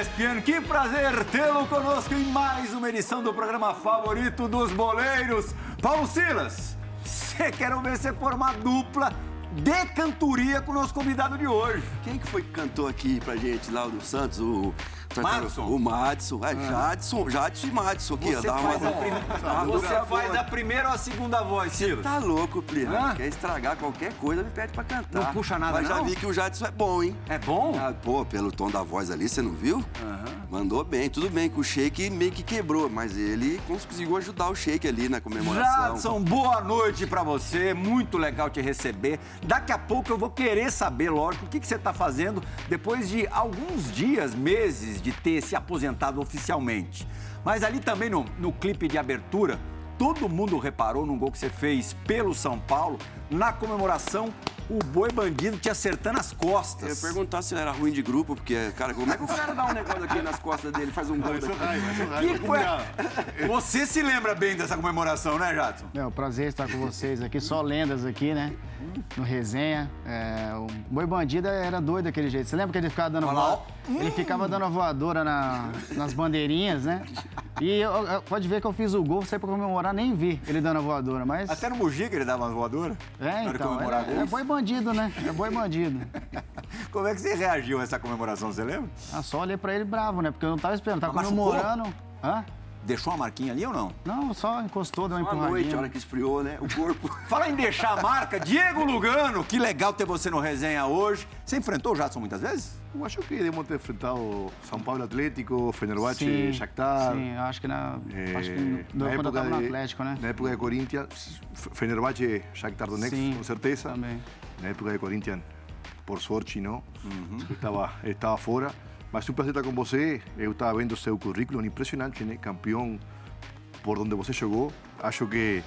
ESPN. Que prazer tê-lo conosco em mais uma edição do programa favorito dos boleiros. Paulo Silas, você quer ver você formar dupla de cantoria com o nosso convidado de hoje. Quem que foi que cantou aqui pra gente do Santos? O Madison. O Madison. É, Jadson, Jadson e Madison aqui. Você dá faz, uma- a, prim- Ah, você faz a primeira ou a segunda voz, Silas? Tá louco, Plirra. Hã? Quer estragar qualquer coisa, me pede pra cantar. Não puxa nada, Mas já não? vi que o Jadson é bom, hein? É bom? Ah, pô, pelo tom da voz ali, você não viu? Mandou bem. Tudo bem que o Shake meio que quebrou, mas ele conseguiu ajudar o Shake ali na comemoração. Jadson, boa noite pra você. Muito legal te receber. Daqui a pouco eu vou querer saber, lógico, o que, que você tá fazendo depois de alguns dias, meses de ter se aposentado oficialmente. Mas ali também no, no clipe de abertura, todo mundo reparou num gol que você fez pelo São Paulo, na comemoração, o boi bandido te acertando as Eu costas. ia perguntar se ele era ruim de grupo, porque, cara, como é que o cara dá um negócio aqui nas costas dele e faz um gol daqui? Que foi? Você se lembra bem dessa comemoração, né, Jadson? É um prazer estar com vocês aqui, só lendas aqui, né? No resenha. É, o Boi Bandido era doido daquele jeito. Você lembra que ele ficava dando Olha lá, voa- Ele ficava dando a voadora na- nas bandeirinhas, né? E eu- eu- pode ver que eu fiz o gol, saí pra comemorar, nem vi ele dando a voadora, mas. Até no Mujica ele dava umas voadoras. É, então. comemorar É, é gols. boi bandido, né? É boi bandido. Como é que você reagiu a essa comemoração, você lembra? Ah, só olhei pra ele bravo, né? Porque eu não tava esperando, tava Mas machucou? comemorando. Hã? Deixou uma marquinha ali ou não? Não, só encostou, deu uma Uma noite, a hora empurradinha. que esfriou, né? O corpo. Fala em deixar a marca, Diego Lugano, que legal ter você no resenha hoje. Você enfrentou o Jadson muitas vezes? Eu acho que devemos ter enfrentado São Paulo Atlético, Fenerbahçe, Sim, Shakhtar. Sim, acho que na. eh, acho que no, quando eu tava no Atlético, né? Na época de Corinthians, Fenerbahçe, Shakhtar Donetsk, Sim, com certeza. também. Na época de Corinthians, por sorte, não. Estava, estava fora. Mas um prazer estar com você. Eu estava vendo seu currículo, impressionante, né? Campeão por onde você jogou. Acho que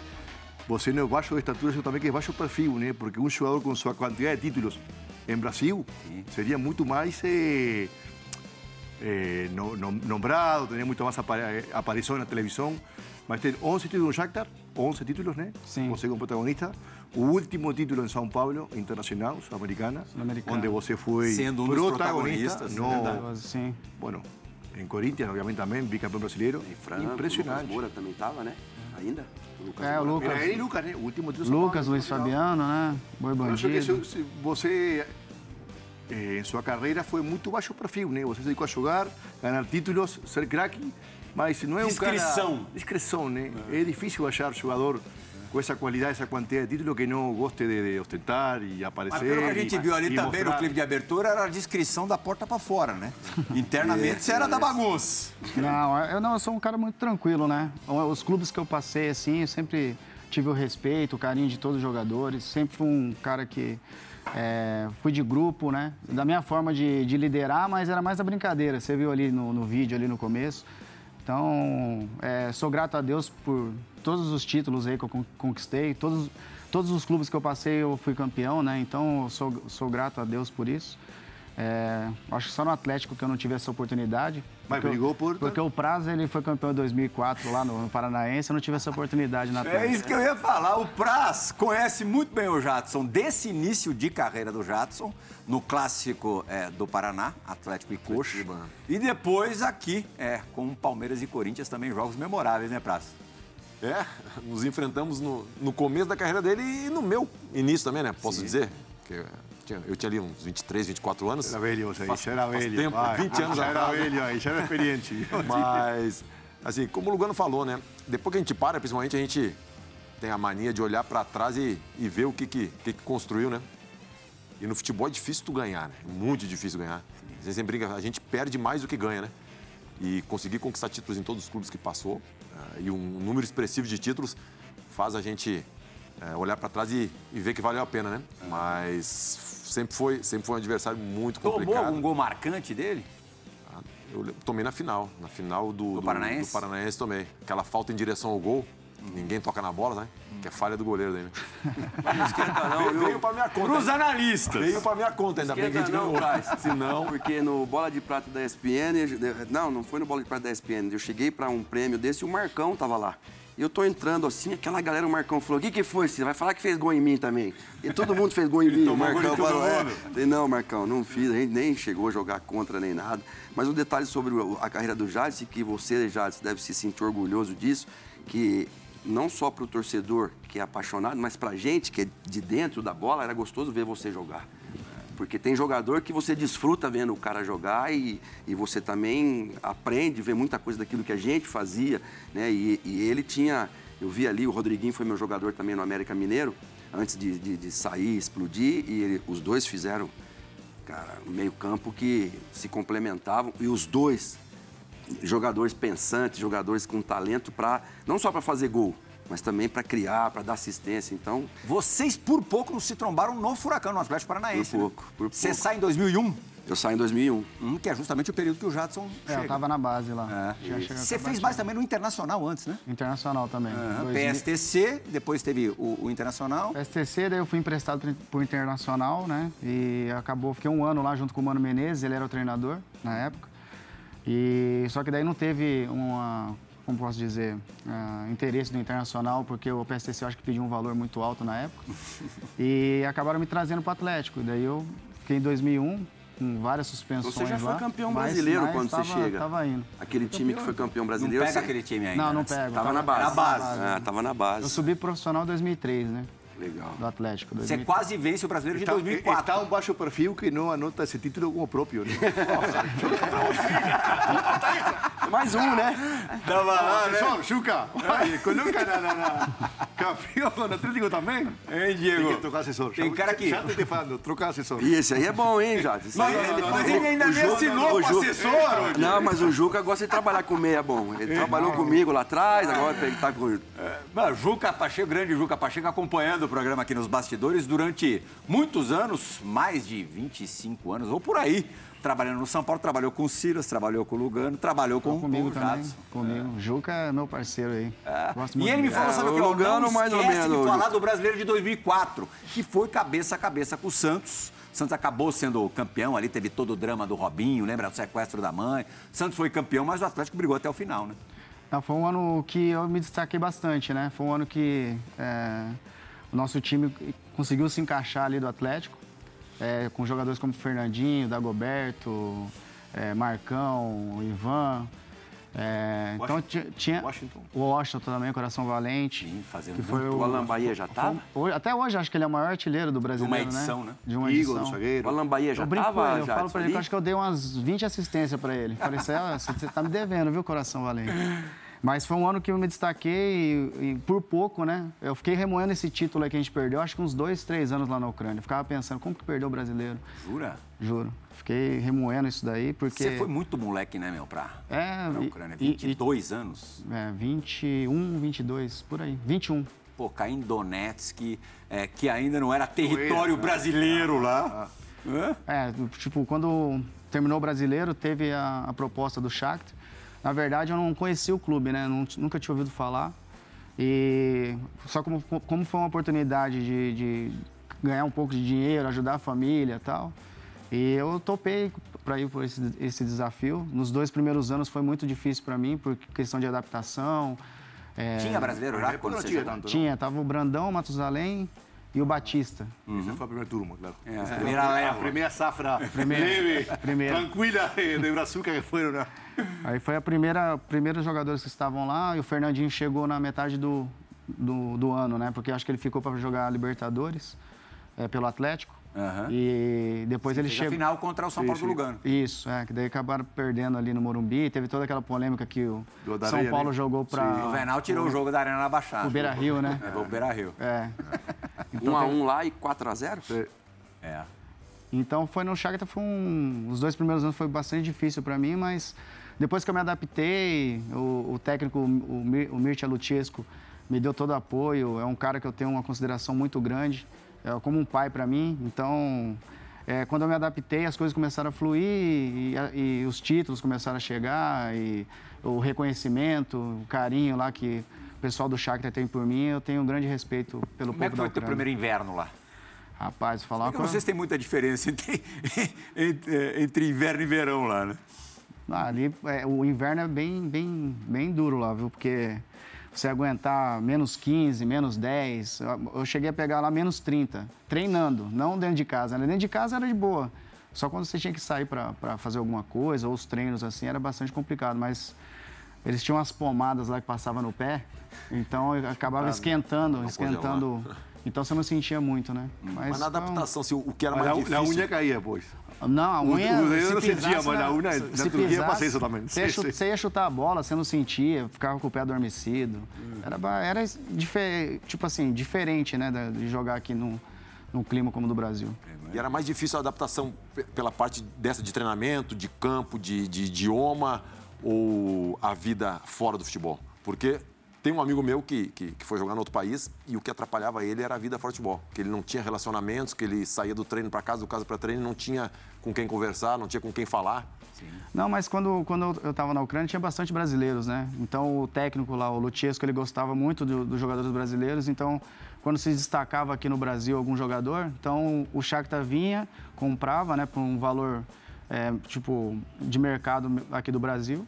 você não é baixo de estatura, eu também que é baixo perfil, né? Porque um jogador com sua quantidade de títulos em Brasil seria muito mais eh, eh, no- no- nombrado, teria muito mais aparição na televisão. Mas tem 11 títulos no Shakhtar, 11 títulos, né? Sim. Você como protagonista. O último título em São Paulo, internacional, sul-americana, Sul-Americana. onde você foi Sendo um dos protagonista. protagonistas, no, verdade. Sim. bueno, em Corinthians, obviamente também, bicampeão brasileiro. E Franco, Lucas Impressionante. Moura também tava, né? Ainda? O Lucas É, o Moura. Lucas. Era ele e Lucas, né? O último título de São Lucas, Paulo, Luiz internacional. Fabiano, né? Boi Eu acho que Bandido. se, se você, eh, em sua carreira, foi muito baixo perfil, né? Você se dedicou a jogar, ganhar títulos, ser craque, mas não é um Discrição. cara... Discrição, né? É difícil achar jogador com essa qualidade, essa quantidade de títulos que não goste de, de ostentar e aparecer. Mas pelo que a gente e- viu ali também no mostrar. clipe de abertura, era a descrição da porta pra fora, né? Internamente você era da bagunça. Não, eu não, eu sou um cara muito tranquilo, né? Os clubes que eu passei, assim, eu sempre tive o respeito, o carinho de todos os jogadores. Sempre fui um cara que é, fui de grupo, né? Da minha forma de, de liderar, mas era mais da brincadeira. Você viu ali no, no vídeo, ali no começo. Então, é, sou grato a Deus por todos os títulos aí que eu con- conquistei. Todos, todos os clubes que eu passei, eu fui campeão, né? Então, sou, sou grato a Deus por isso. É, acho que só no Atlético que eu não tive essa oportunidade. Mas brigou por- Porque o Prazo, ele foi campeão em 2004 lá no, no Paranaense, eu não tive essa oportunidade na É isso que eu ia falar. O Praz conhece muito bem o Jadson desse início de carreira do Jadson, no clássico é, do Paraná, Atlético e Coxa. E depois aqui, é, com Palmeiras e Corinthians também, jogos memoráveis, né, Praz? É, nos enfrentamos no, no começo da carreira dele e no meu início também, né? Posso dizer? Que tinha, eu tinha ali uns 23, 24 anos. Era velho você aí, Faz- já era faz velho. tempo, vai. 20 anos já era velho aí, já era experiente. Mas, assim, como o Lugano falou, né? Depois que a gente para, principalmente, a gente tem a mania de olhar para trás e, e ver o que que, que que construiu, né? E no futebol é difícil tu ganhar, né? Muito difícil ganhar. A gente sempre brinca, a gente perde mais do que ganha, né? E conseguir conquistar títulos em todos os clubes que passou ah, e um número expressivo de títulos faz a gente eh, olhar para trás e, e ver que valeu a pena, né? Mas sempre foi, sempre foi um adversário muito Tomou complicado. algum gol marcante dele? Eu le- tomei na final. Na final do, Do Paranaense? Do Paranaense tomei. Aquela falta em direção ao gol. Ninguém toca na bola, né? Que é falha do goleiro daí, né? Não esquenta não, veio, veio pra minha conta. Para os analistas. Veio pra minha conta, ainda bem que a gente não, ganhou. Se não... Porque no Bola de Prata da ESPN, eu- não, não foi no Bola de Prata da ESPN, eu cheguei para um prêmio desse e o Marcão tava lá. E eu tô entrando assim, aquela galera, o Marcão falou: o que, que foi, Você vai falar que fez gol em mim também. E todo mundo fez gol em mim. O Marcão falou: é. Falei, não, Marcão, não fiz, a gente nem chegou a jogar contra nem nada. Mas um detalhe sobre a carreira do Jadson, que você, Jadson, deve se sentir orgulhoso disso, que não só para o torcedor que é apaixonado, mas para a gente que é de dentro da bola, era gostoso ver você jogar. Porque tem jogador que você desfruta vendo o cara jogar e, e você também aprende, vê muita coisa daquilo que a gente fazia. Né? E, e ele tinha, eu vi ali, o Rodriguinho foi meu jogador também no América Mineiro, antes de, de, de sair, explodir, e ele, os dois fizeram, cara, um meio campo que se complementavam, e os dois jogadores pensantes, jogadores com talento para não só para fazer gol, mas também para criar, para dar assistência. Então. Vocês por pouco não se trombaram no Furacão, no Atlético Paranaense. Por pouco, né? por pouco. Você sai em 2001? Eu saí em 2001. Hum, que é justamente o período que o Jadson é, chega. eu tava na base lá. É. Você fez base também no Internacional antes, né? Internacional também. Uhum. PSTC, depois teve o, o, Internacional. PSTC, daí eu fui emprestado pro Internacional, né? E acabou, fiquei um ano lá junto com o Mano Menezes, ele era o treinador na época. E só que daí não teve uma como posso dizer, uh, interesse do internacional, porque o PSTC eu acho que pediu um valor muito alto na época. e acabaram me trazendo para o Atlético. Daí eu fiquei em 2001 com várias suspensões Você já foi lá, campeão brasileiro mas, quando tava, você chega. Tava indo. Aquele time que foi campeão brasileiro. Não pega você... aquele time ainda. Não, não né? pego. Tava, na base. Na base. Ah, tava na base. Eu subi profissional em 2003, né? Legal. Do Atlético. Você quase vence o brasileiro de Está, 2004. está um baixo perfil que não anota esse título como próprio, né? Mais um, né? Tava lá, né? Assessor, Chuca, olha, coloca na, na, na... campeão no Atlético também. Hein, Diego? Tem que trocar assessor. Tem cara que- Já te falando, trocar assessor. E esse aí é bom, hein, Jade? Esse aí é- Mas ele ainda nem assinou com Ju- assessor. Não, mas o Juca gosta de trabalhar com meia bom. Ele trabalhou comigo lá atrás, agora ele tá com. Não, Juca Pacheco, grande Juca Pacheco, acompanhando programa aqui nos bastidores durante muitos anos, mais de 25 anos, ou por aí. Trabalhando no São Paulo, trabalhou com o Silas, trabalhou com o Lugano, trabalhou com, Comigo o também. Jadson. Comigo. Juca é meu parceiro aí. Gosto E muito ele me falou, É, sabe o que? Lugano, não mais ou menos, de falar do Brasileiro de 2004, que foi cabeça a cabeça com o Santos. Santos acabou sendo campeão ali, teve todo o drama do Robinho, lembra? O sequestro da mãe. Santos foi campeão, mas o Atlético brigou até o final, né? Não, foi um ano que eu me destaquei bastante, né? Foi um ano que é, o nosso time conseguiu se encaixar ali do Atlético, é, com jogadores como Fernandinho, Dagoberto, é, Marcão, Ivan. é, então ti- tinha Washington. o Washington também, Coração Valente. Sim, fazendo que foi O Alan Bahia já hoje- até hoje acho que ele é o maior artilheiro do brasileiro, edição, né? né? De uma Igor, edição. do O. Alan Bahia já Eu brinco com tava, ele, eu falo Jadson, pra ele que acho que eu dei umas 20 assistências pra ele. Falei, você "Ah, você tá me devendo, viu, coração valente? Mas foi um ano que eu me destaquei e, e por pouco, né? Eu fiquei remoendo esse título aí que a gente perdeu, acho que uns dois, três anos lá na Ucrânia. Ficava pensando, como que perdeu o brasileiro? Jura? Juro. Fiquei remoendo isso daí, porque... Você foi muito moleque, né, meu, pra, É, pra e- Ucrânia. e- 22 anos. É, 21, 22, por aí. 21. Pô, cair em Donetsk, é, que ainda não era território brasileiro lá. É, tipo, quando terminou o brasileiro, teve a, a proposta do Shakhtar. Na verdade, eu não conhecia o clube, né? Nunca tinha ouvido falar. E só como, como foi uma oportunidade de, de ganhar um pouco de dinheiro, ajudar a família e tal. E eu topei para ir por esse, esse desafio. Nos dois primeiros anos foi muito difícil para mim, por questão de adaptação. É, Tinha brasileiro já quando não você tinha tanto? Tinha, tava o Brandão, o Matusalém e o Batista. Essa foi a primeira turma, claro. É, a primeira A primeira safra Primeira. leve, Primeira. tranquila de, de Brazuca que foram. Né? Aí foi a primeira, primeiros jogadores que estavam lá e o Fernandinho chegou na metade do, do, do ano, né? Porque acho que ele ficou para jogar a Libertadores é, pelo Atlético. Aham. E depois ele Fez a chegou. final contra o São Paulo do Lugano. Isso, é, que daí acabaram perdendo ali no Morumbi. Teve toda aquela polêmica que o São Paulo né? jogou O para Venal tirou o jogo da Arena na Baixada. o Beira Rio, né? É, o Beira Rio. É. Um a um lá e 4 a 0 É. Então foi no Shakhtar foi um, os dois primeiros anos foi bastante difícil para mim, mas depois que eu me adaptei, o, o técnico o, Mir, o Mircea Luchescu me deu todo o apoio. É um cara que eu tenho uma consideração muito grande, é como um pai para mim. Então é, quando eu me adaptei, as coisas começaram a fluir e, e os títulos começaram a chegar e o reconhecimento, o carinho lá que o pessoal do Shakhtar tem por mim, eu tenho um grande respeito pelo Como é que foi o teu primeiro inverno lá? Rapaz, falar coisa... vocês têm muita diferença entre, entre, entre inverno e verão lá, né? Ah, ali, é, o inverno é bem, bem, bem duro lá, viu? Porque você aguentar menos 15, menos 10. Eu cheguei a pegar lá menos 30, treinando, não dentro de casa. Né? Dentro de casa era de boa. Só quando você tinha que sair para fazer alguma coisa, ou os treinos assim, era bastante complicado. Mas eles tinham umas pomadas lá que passavam no pé, então eu acabava esquentando, esquentando. Então você não sentia muito, né? Mas, mas na adaptação, se, o que era mais a, difícil... A unha caía, pois. Não, a unha. O, o eu não sentia, mas a unha, na Turquia eu passei isso também. Você, ia, você ia chutar a bola, você não sentia, ficava com o pé adormecido. Hum. Era, era tipo assim, diferente, né, de jogar aqui num, num clima como o do Brasil. E era mais difícil a adaptação pela parte dessa de treinamento, de campo, de, de idioma ou a vida fora do futebol? Porque tem um amigo meu que, que, que, foi jogar no outro país e o que atrapalhava ele era a vida futebol. Que ele não tinha relacionamentos, que ele saía do treino para casa, do casa para treino, não tinha com quem conversar, não tinha com quem falar. Sim. Não, mas quando, quando eu estava na Ucrânia tinha bastante brasileiros, né? Então o técnico lá, o Luchesco, ele gostava muito do, dos jogadores brasileiros. Então quando se destacava aqui no Brasil algum jogador, então o Shakhtar vinha, comprava, né, por um valor é, tipo de mercado aqui do Brasil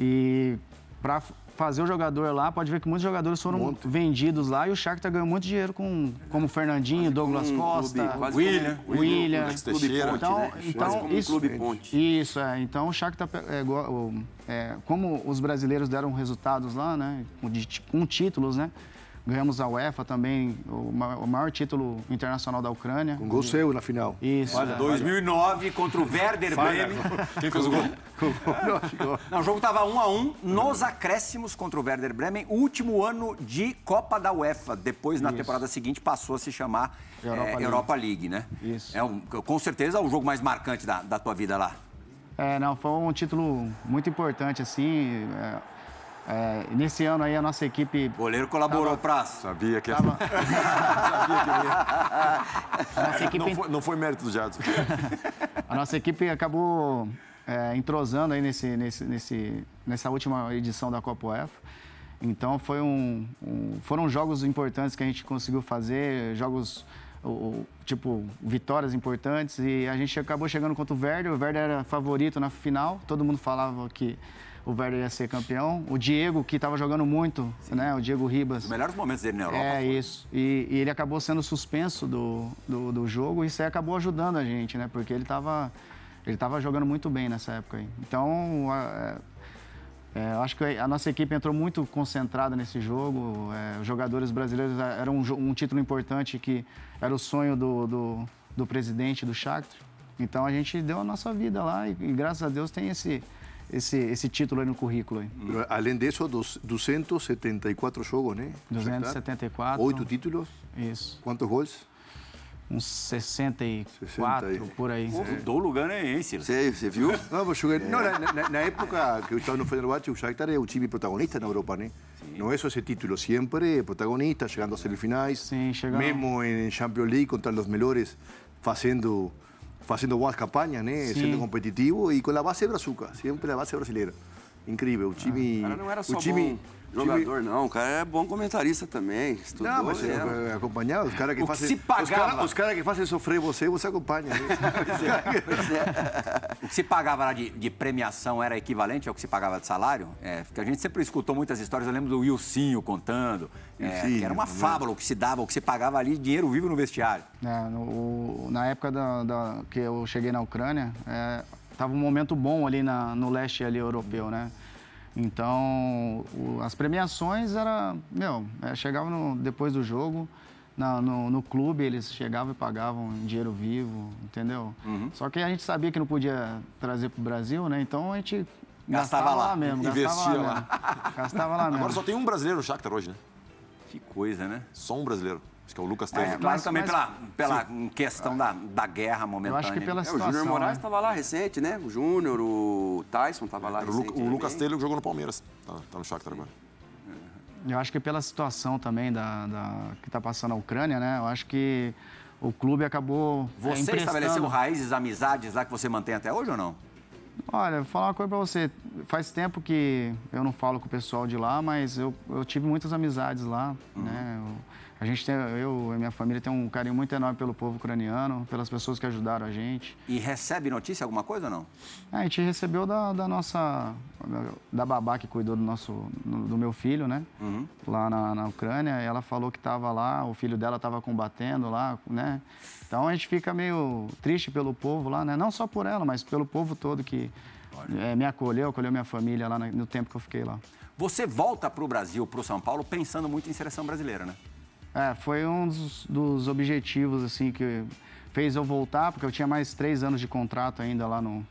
e para fazer o jogador lá, pode ver que muitos jogadores foram muito. vendidos lá e o Shakhtar ganhou muito dinheiro com como Fernandinho, Douglas Costa, clube, William, William, William William então, né? então isso, clube ponte. Isso é. Então o Shakhtar é, é, como os brasileiros deram resultados lá, né, com títulos, né? Ganhamos a UEFA também, o maior título internacional da Ucrânia. Com gol seu na final. Isso. Olha, 2009 contra o Werder Bremen. Quem fez o gol? Não, o jogo estava 1 a 1 nos acréscimos contra o Werder Bremen, último ano de Copa da UEFA. Depois, na Isso. temporada seguinte, passou a se chamar Europa, é, League. Europa League, né? Isso. É um, com certeza o jogo mais marcante da, da tua vida lá. É, não, foi um título muito importante, assim. É é, nesse ano aí a nossa equipe. O goleiro colaborou tava, pra. Sabia que tava... Sabia que ia. Nossa equipe... não, foi, não foi mérito do Jadson. a nossa equipe acabou é, entrosando aí nesse, nesse, nesse, nessa última edição da Copa UEFA. Então foi um, um, foram jogos importantes que a gente conseguiu fazer, jogos o, tipo vitórias importantes e a gente acabou chegando contra o Werder. O Werder era favorito na final. Todo mundo falava que o Werder ia ser campeão. O Diego, que estava jogando muito, Sim. né? O Diego Ribas. Os melhores momentos dele na Europa. É, foi. isso. E, e, ele acabou sendo suspenso do, do, do, jogo e isso aí acabou ajudando a gente, né? Porque ele estava ele tava jogando muito bem nessa época aí. Então, é, é, acho que a nossa equipe entrou muito concentrada nesse jogo. É, os jogadores brasileiros é, era um, um, título importante que era o sonho do, do, do presidente do Shakhtar. Então a gente deu a nossa vida lá e, e graças a Deus tem esse esse, esse título aí no currículo. Aí. além disso, 274 jogos, né? 274. Oito títulos. Isso. Quantos gols? Uns 64, 60. por aí. O lugar, né, Você, você viu? Não, mas joguei, não na, na, na, época que eu estava no Fenerbahçe, o Shakhtar é o time protagonista na Europa, né? Não é só esse título, sempre protagonista, chegando às semifinais. Sim, chegando. Mesmo em Champions League contra os melhores, fazendo haciendo buenas campañas, né? Sí. sendo competitivo e com a base brazuca, sempre a base brasileira. Incrível, o time... Ah, cara não era só o time, bom jogador, não. O cara é bom comentarista também. Estudou, não, mas é, acompanhar os caras que fazem... Se pagava. Os caras cara que fazem sofrer você, você acompanha. Né? o que se pagava lá de, de, premiação era equivalente ao que se pagava de salário? É, porque a gente sempre escutou muitas histórias, eu lembro do Wilsinho contando, é, que era uma fábula o que se dava, o que se pagava ali, dinheiro vivo no vestiário. É, no, na época da, da, que eu cheguei na Ucrânia, estava é, um momento bom ali na, no leste ali europeu, né? Então, o, as premiações era, meu, é, chegava no, depois do jogo, na, no, no, clube eles chegavam e pagavam dinheiro vivo, entendeu? Uhum. Só que a gente sabia que não podia trazer para o Brasil, né? Então a gente gastava, gastava lá. lá. mesmo, investia gastava lá. lá. Mesmo. gastava lá mesmo. Agora só tem um brasileiro no Shakhtar hoje, né? Que coisa, né? Só um brasileiro. Acho que é o Lucas Taylor. É, claro, também mas, pela, pela questão da, da guerra momentânea. Eu acho que pela situação, é, o Júnior Moraes estava né? lá recente, né? O Júnior, o Tyson estava lá recente. O, o Lucas Taylor jogou no Palmeiras. Tá, tá no Shakhtar agora. Eu acho que pela situação também da, da que está passando a Ucrânia, né? Eu acho que o clube acabou é, Você é, estabeleceu raízes, amizades lá que você mantém até hoje ou não? Olha, vou falar uma coisa para você. Faz tempo que eu não falo com o pessoal de lá, mas eu, eu tive muitas amizades lá, uhum. né? Eu, A gente tem, eu e minha família tem um carinho muito enorme pelo povo ucraniano, pelas pessoas que ajudaram a gente. E recebe notícia, alguma coisa ou não? A gente recebeu da, da nossa, da babá que cuidou do nosso, do meu filho, né? Uhum. Lá na, na Ucrânia. Ela falou que estava lá, o filho dela estava combatendo lá, né? Então a gente fica meio triste pelo povo lá, né? Não só por ela, mas pelo povo todo que é, me acolheu, acolheu minha família lá no tempo que eu fiquei lá. Você volta para o Brasil, para o São Paulo, pensando muito em seleção brasileira, né? É, foi um dos, dos, objetivos, assim, que fez eu voltar, porque eu tinha mais três anos de contrato ainda lá no,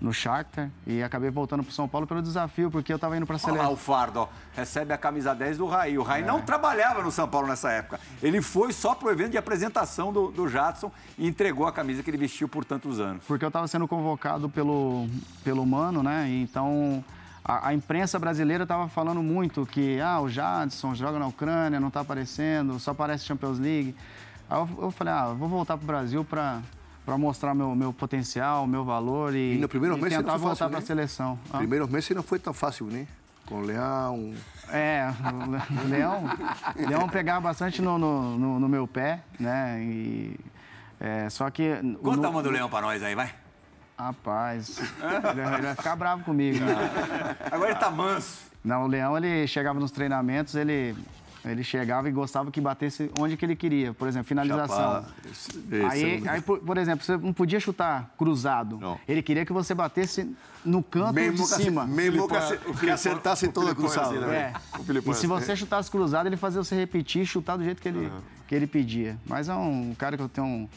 no Shakhtar e acabei voltando para São Paulo pelo desafio, porque eu estava indo para a seleção. Olha lá o Fardo, ó, recebe a camisa 10 do Raí. O Raí é. não trabalhava no São Paulo nessa época. Ele foi só para o evento de apresentação do, do Jadson e entregou a camisa que ele vestiu por tantos anos. Porque eu estava sendo convocado pelo, pelo Mano, né? Então a, a imprensa brasileira estava falando muito que ah, o Jadson joga na Ucrânia, não está aparecendo, só aparece Champions League. Aí eu, eu falei, ah, vou voltar para o Brasil para para mostrar meu, meu potencial, meu valor e, e no primeiro e mês tentar não voltar para a né? seleção. Ah. Primeiros meses não foi tão fácil, né? Com o Leão. É, o Leão, Leão pegava bastante no, no, no, no meu pé, né? E, é, só que. Conta no, uma do Leão para nós aí, vai. Rapaz, ele, ele vai ficar bravo comigo. Né? Agora ele tá manso. Não, o Leão, ele chegava nos treinamentos, ele, ele chegava e gostava que batesse onde que ele queria. Por exemplo, finalização. Esse, esse aí, é aí por, por, exemplo, você não podia chutar cruzado. Não. Ele queria que você batesse no canto mesmo de cima. Mesmo que acertasse toda cruzada. Assim, né? é. E se você chutasse cruzado, ele fazia você repetir e chutar do jeito que ele, uhum. que ele pedia. Mas é um cara que eu tenho um,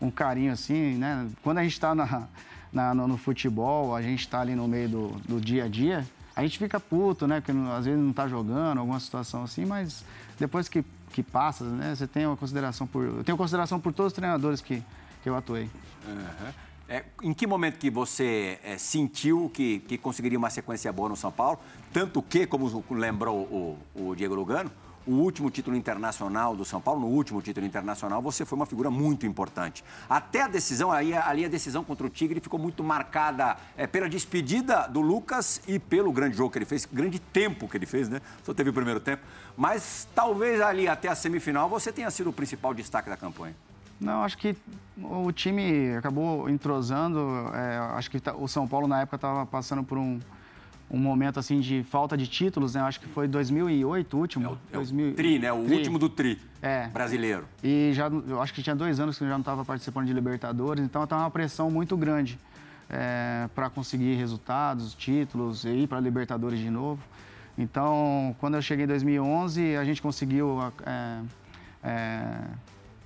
um carinho assim, né? Quando a gente está na na, no, no, futebol, a gente está ali no meio do, do, dia a dia, a gente fica puto, né? Porque às vezes não está jogando, alguma situação assim, mas depois que, que passa, né? Você tem uma consideração por. Eu tenho consideração por todos os treinadores que, que eu atuei. Uhum. É, em que momento que você é, sentiu que, que conseguiria uma sequência boa no São Paulo? Tanto que, como lembrou o, o Diego Lugano, o último título internacional do São Paulo, no último título internacional, você foi uma figura muito importante. Até a decisão, aí, ali a decisão contra o Tigre ficou muito marcada é, pela despedida do Lucas e pelo grande jogo que ele fez, grande tempo que ele fez, né? Só teve o primeiro tempo. Mas talvez ali até a semifinal você tenha sido o principal destaque da campanha. Não, acho que o time acabou entrosando. É, acho que tá, o São Paulo na época estava passando por um um momento assim de falta de títulos, né? Acho que foi 2008 o último. É o, é 2000... tri, né? O tri. último do tri é. brasileiro. E já, eu acho que tinha dois anos que eu já não estava participando de Libertadores, então estava uma pressão muito grande é, para conseguir resultados, títulos e ir para Libertadores de novo. Então, quando eu cheguei em 2011, a gente conseguiu é, é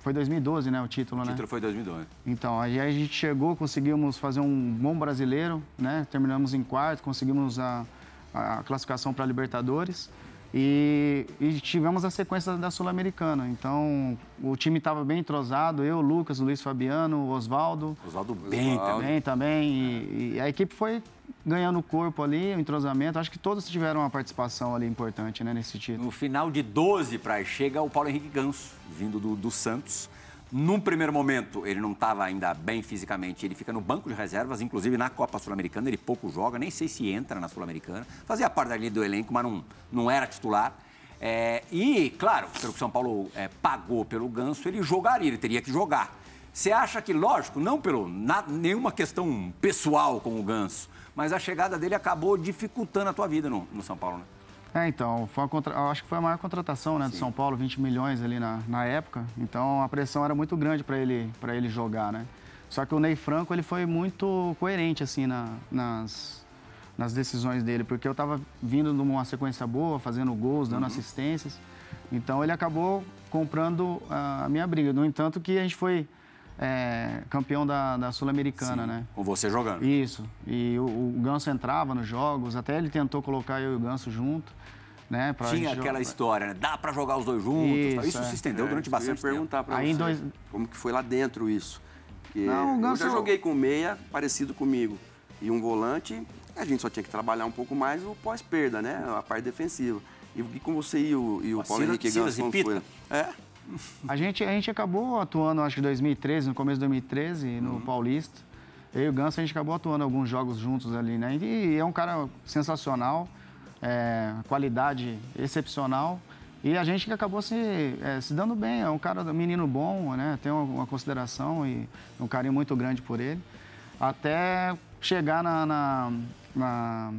foi 2012, né, o título, né? O título foi 2012. Então, aí a gente chegou, conseguimos fazer um bom brasileiro, né? Terminamos em quarto, conseguimos a, a classificação para Libertadores. E, e, tivemos a sequência da Sul-Americana. Então, o time estava bem entrosado, eu, Lucas, Luiz Fabiano, Oswaldo. Oswaldo bem também. Bem também. E, e, a equipe foi ganhando corpo ali, o entrosamento. Acho que todos tiveram uma participação ali importante né, nesse título. No final de 12 para chega o Paulo Henrique Ganso, vindo do, do Santos. Num primeiro momento, ele não estava ainda bem fisicamente, ele fica no banco de reservas, inclusive na Copa Sul-Americana, ele pouco joga, nem sei se entra na Sul-Americana. Fazia parte ali do elenco, mas não, não era titular. É, e, claro, pelo que o São Paulo é, pagou pelo Ganso, ele jogaria, ele teria que jogar. Você acha que, lógico, não pelo na, nenhuma questão pessoal com o Ganso, mas a chegada dele acabou dificultando a tua vida no, no São Paulo, né? É, então, foi contra... acho que foi a maior contratação né, do São Paulo, 20 milhões ali na, na época. Então a pressão era muito grande para ele, ele jogar, né? Só que o Ney Franco ele foi muito coerente assim na, nas, nas decisões dele, porque eu estava vindo de uma sequência boa, fazendo gols, dando uhum. assistências. Então ele acabou comprando a minha briga. No entanto, que a gente foi é, campeão da, da Sul-Americana, né? Com você jogando. Isso. E o, o, Ganso entrava nos jogos, até ele tentou colocar eu e o Ganso junto. Né, Tinha aquela jogar... história, né? Dá para jogar os dois juntos. Isso, isso é. se estendeu é, durante bastante tempo. Perguntar para você dois... como que foi lá dentro isso. Porque Não, Ganso... Eu já joguei com meia parecido comigo e um volante, a gente só tinha que trabalhar um pouco mais o pós-perda, né? A parte defensiva. E com você e o, e o Paulo Henrique Ganso, como foi? É, a gente, a gente acabou atuando, acho que em 2013, no começo de 2013, no uhum. Paulista. Eu e o Ganso, a gente acabou atuando alguns jogos juntos ali, né? E é um cara sensacional, é, qualidade excepcional. E a gente que acabou se, é, se dando bem, é um cara, um menino bom, né? Tem uma, uma, consideração e um carinho muito grande por ele. Até chegar na, na, na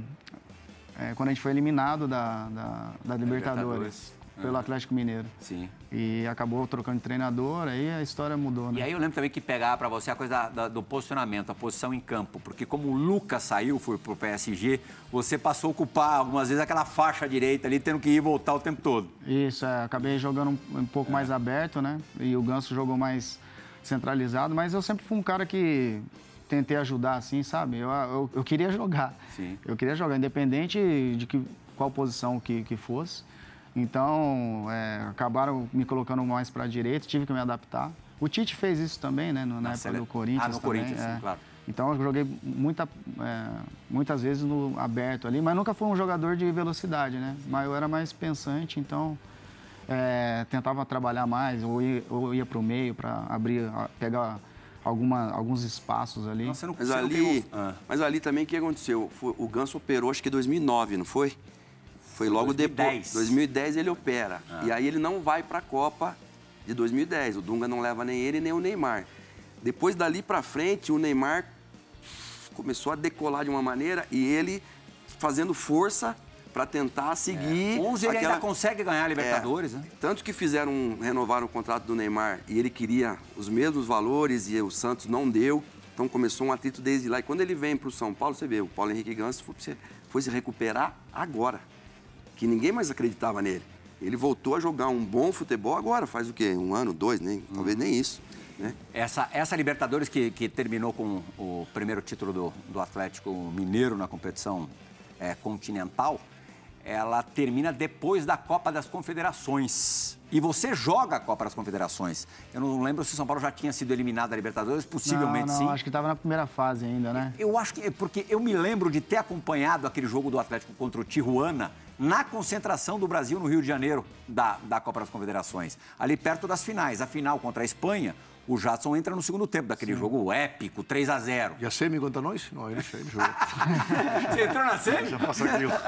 é, quando a gente foi eliminado da, da, da Libertadores. Libertadores pelo Atlético Mineiro. Sim. E acabou trocando de treinador, aí a história mudou, né? E aí eu lembro também que pegava para você a coisa da, da, do posicionamento, a posição em campo, porque como o Lucas saiu, foi pro PSG, você passou a ocupar algumas vezes aquela faixa direita ali, tendo que ir e voltar o tempo todo. Isso, é, acabei jogando um, um pouco é. mais aberto, né? E o Ganso jogou mais centralizado, mas eu sempre fui um cara que tentei ajudar, assim, sabe? Eu, eu, eu queria jogar. Sim. Eu queria jogar, independente de que, qual posição que, que fosse. Então, é, acabaram me colocando mais para a direita, tive que me adaptar. O Tite fez isso também, né? Na, na época do Corinthians. Ah, no também, Corinthians, é. sim, claro. Então, eu joguei muita, é, muitas vezes no aberto ali, mas nunca fui um jogador de velocidade, né? Mas eu era mais pensante, então é, tentava trabalhar mais, ou ia, ou ia para o meio para abrir, pegar alguma, alguns espaços ali. Nossa, não, mas, ali ah. mas ali também o que aconteceu? Foi, o Ganso operou acho que em 2009, não foi? Foi logo 2010. depois. 2010 ele opera. Ah. E aí ele não vai para a Copa de 2010. O Dunga não leva nem ele nem o Neymar. Depois dali para frente, o Neymar começou a decolar de uma maneira e ele fazendo força para tentar seguir. É. 11 ele aquela... ainda consegue ganhar a Libertadores, é. né? Tanto que fizeram renovaram o contrato do Neymar e ele queria os mesmos valores e o Santos não deu. Então começou um atrito desde lá. E quando ele vem para o São Paulo, você vê, o Paulo Henrique Ganso foi, foi se recuperar agora que ninguém mais acreditava nele. Ele voltou a jogar um bom futebol agora, faz o quê? Um ano, dois, nem, talvez nem isso. Né? Essa, essa Libertadores que, que terminou com o primeiro título do, do Atlético Mineiro na competição é, continental, ela termina depois da Copa das Confederações. E você joga a Copa das Confederações. Eu não lembro se o São Paulo já tinha sido eliminado da Libertadores, possivelmente não, não, sim. acho que estava na primeira fase ainda, né? Eu acho que, porque eu me lembro de ter acompanhado aquele jogo do Atlético contra o Tijuana na concentração do Brasil no Rio de Janeiro da, da Copa das Confederações, ali perto das finais. A final contra a Espanha, o Jadson entra no segundo tempo daquele Sim. jogo épico, 3 a 0 E a semi contra nós? Não, ele, ele jogou. Você entrou na semi? Já passou aquilo.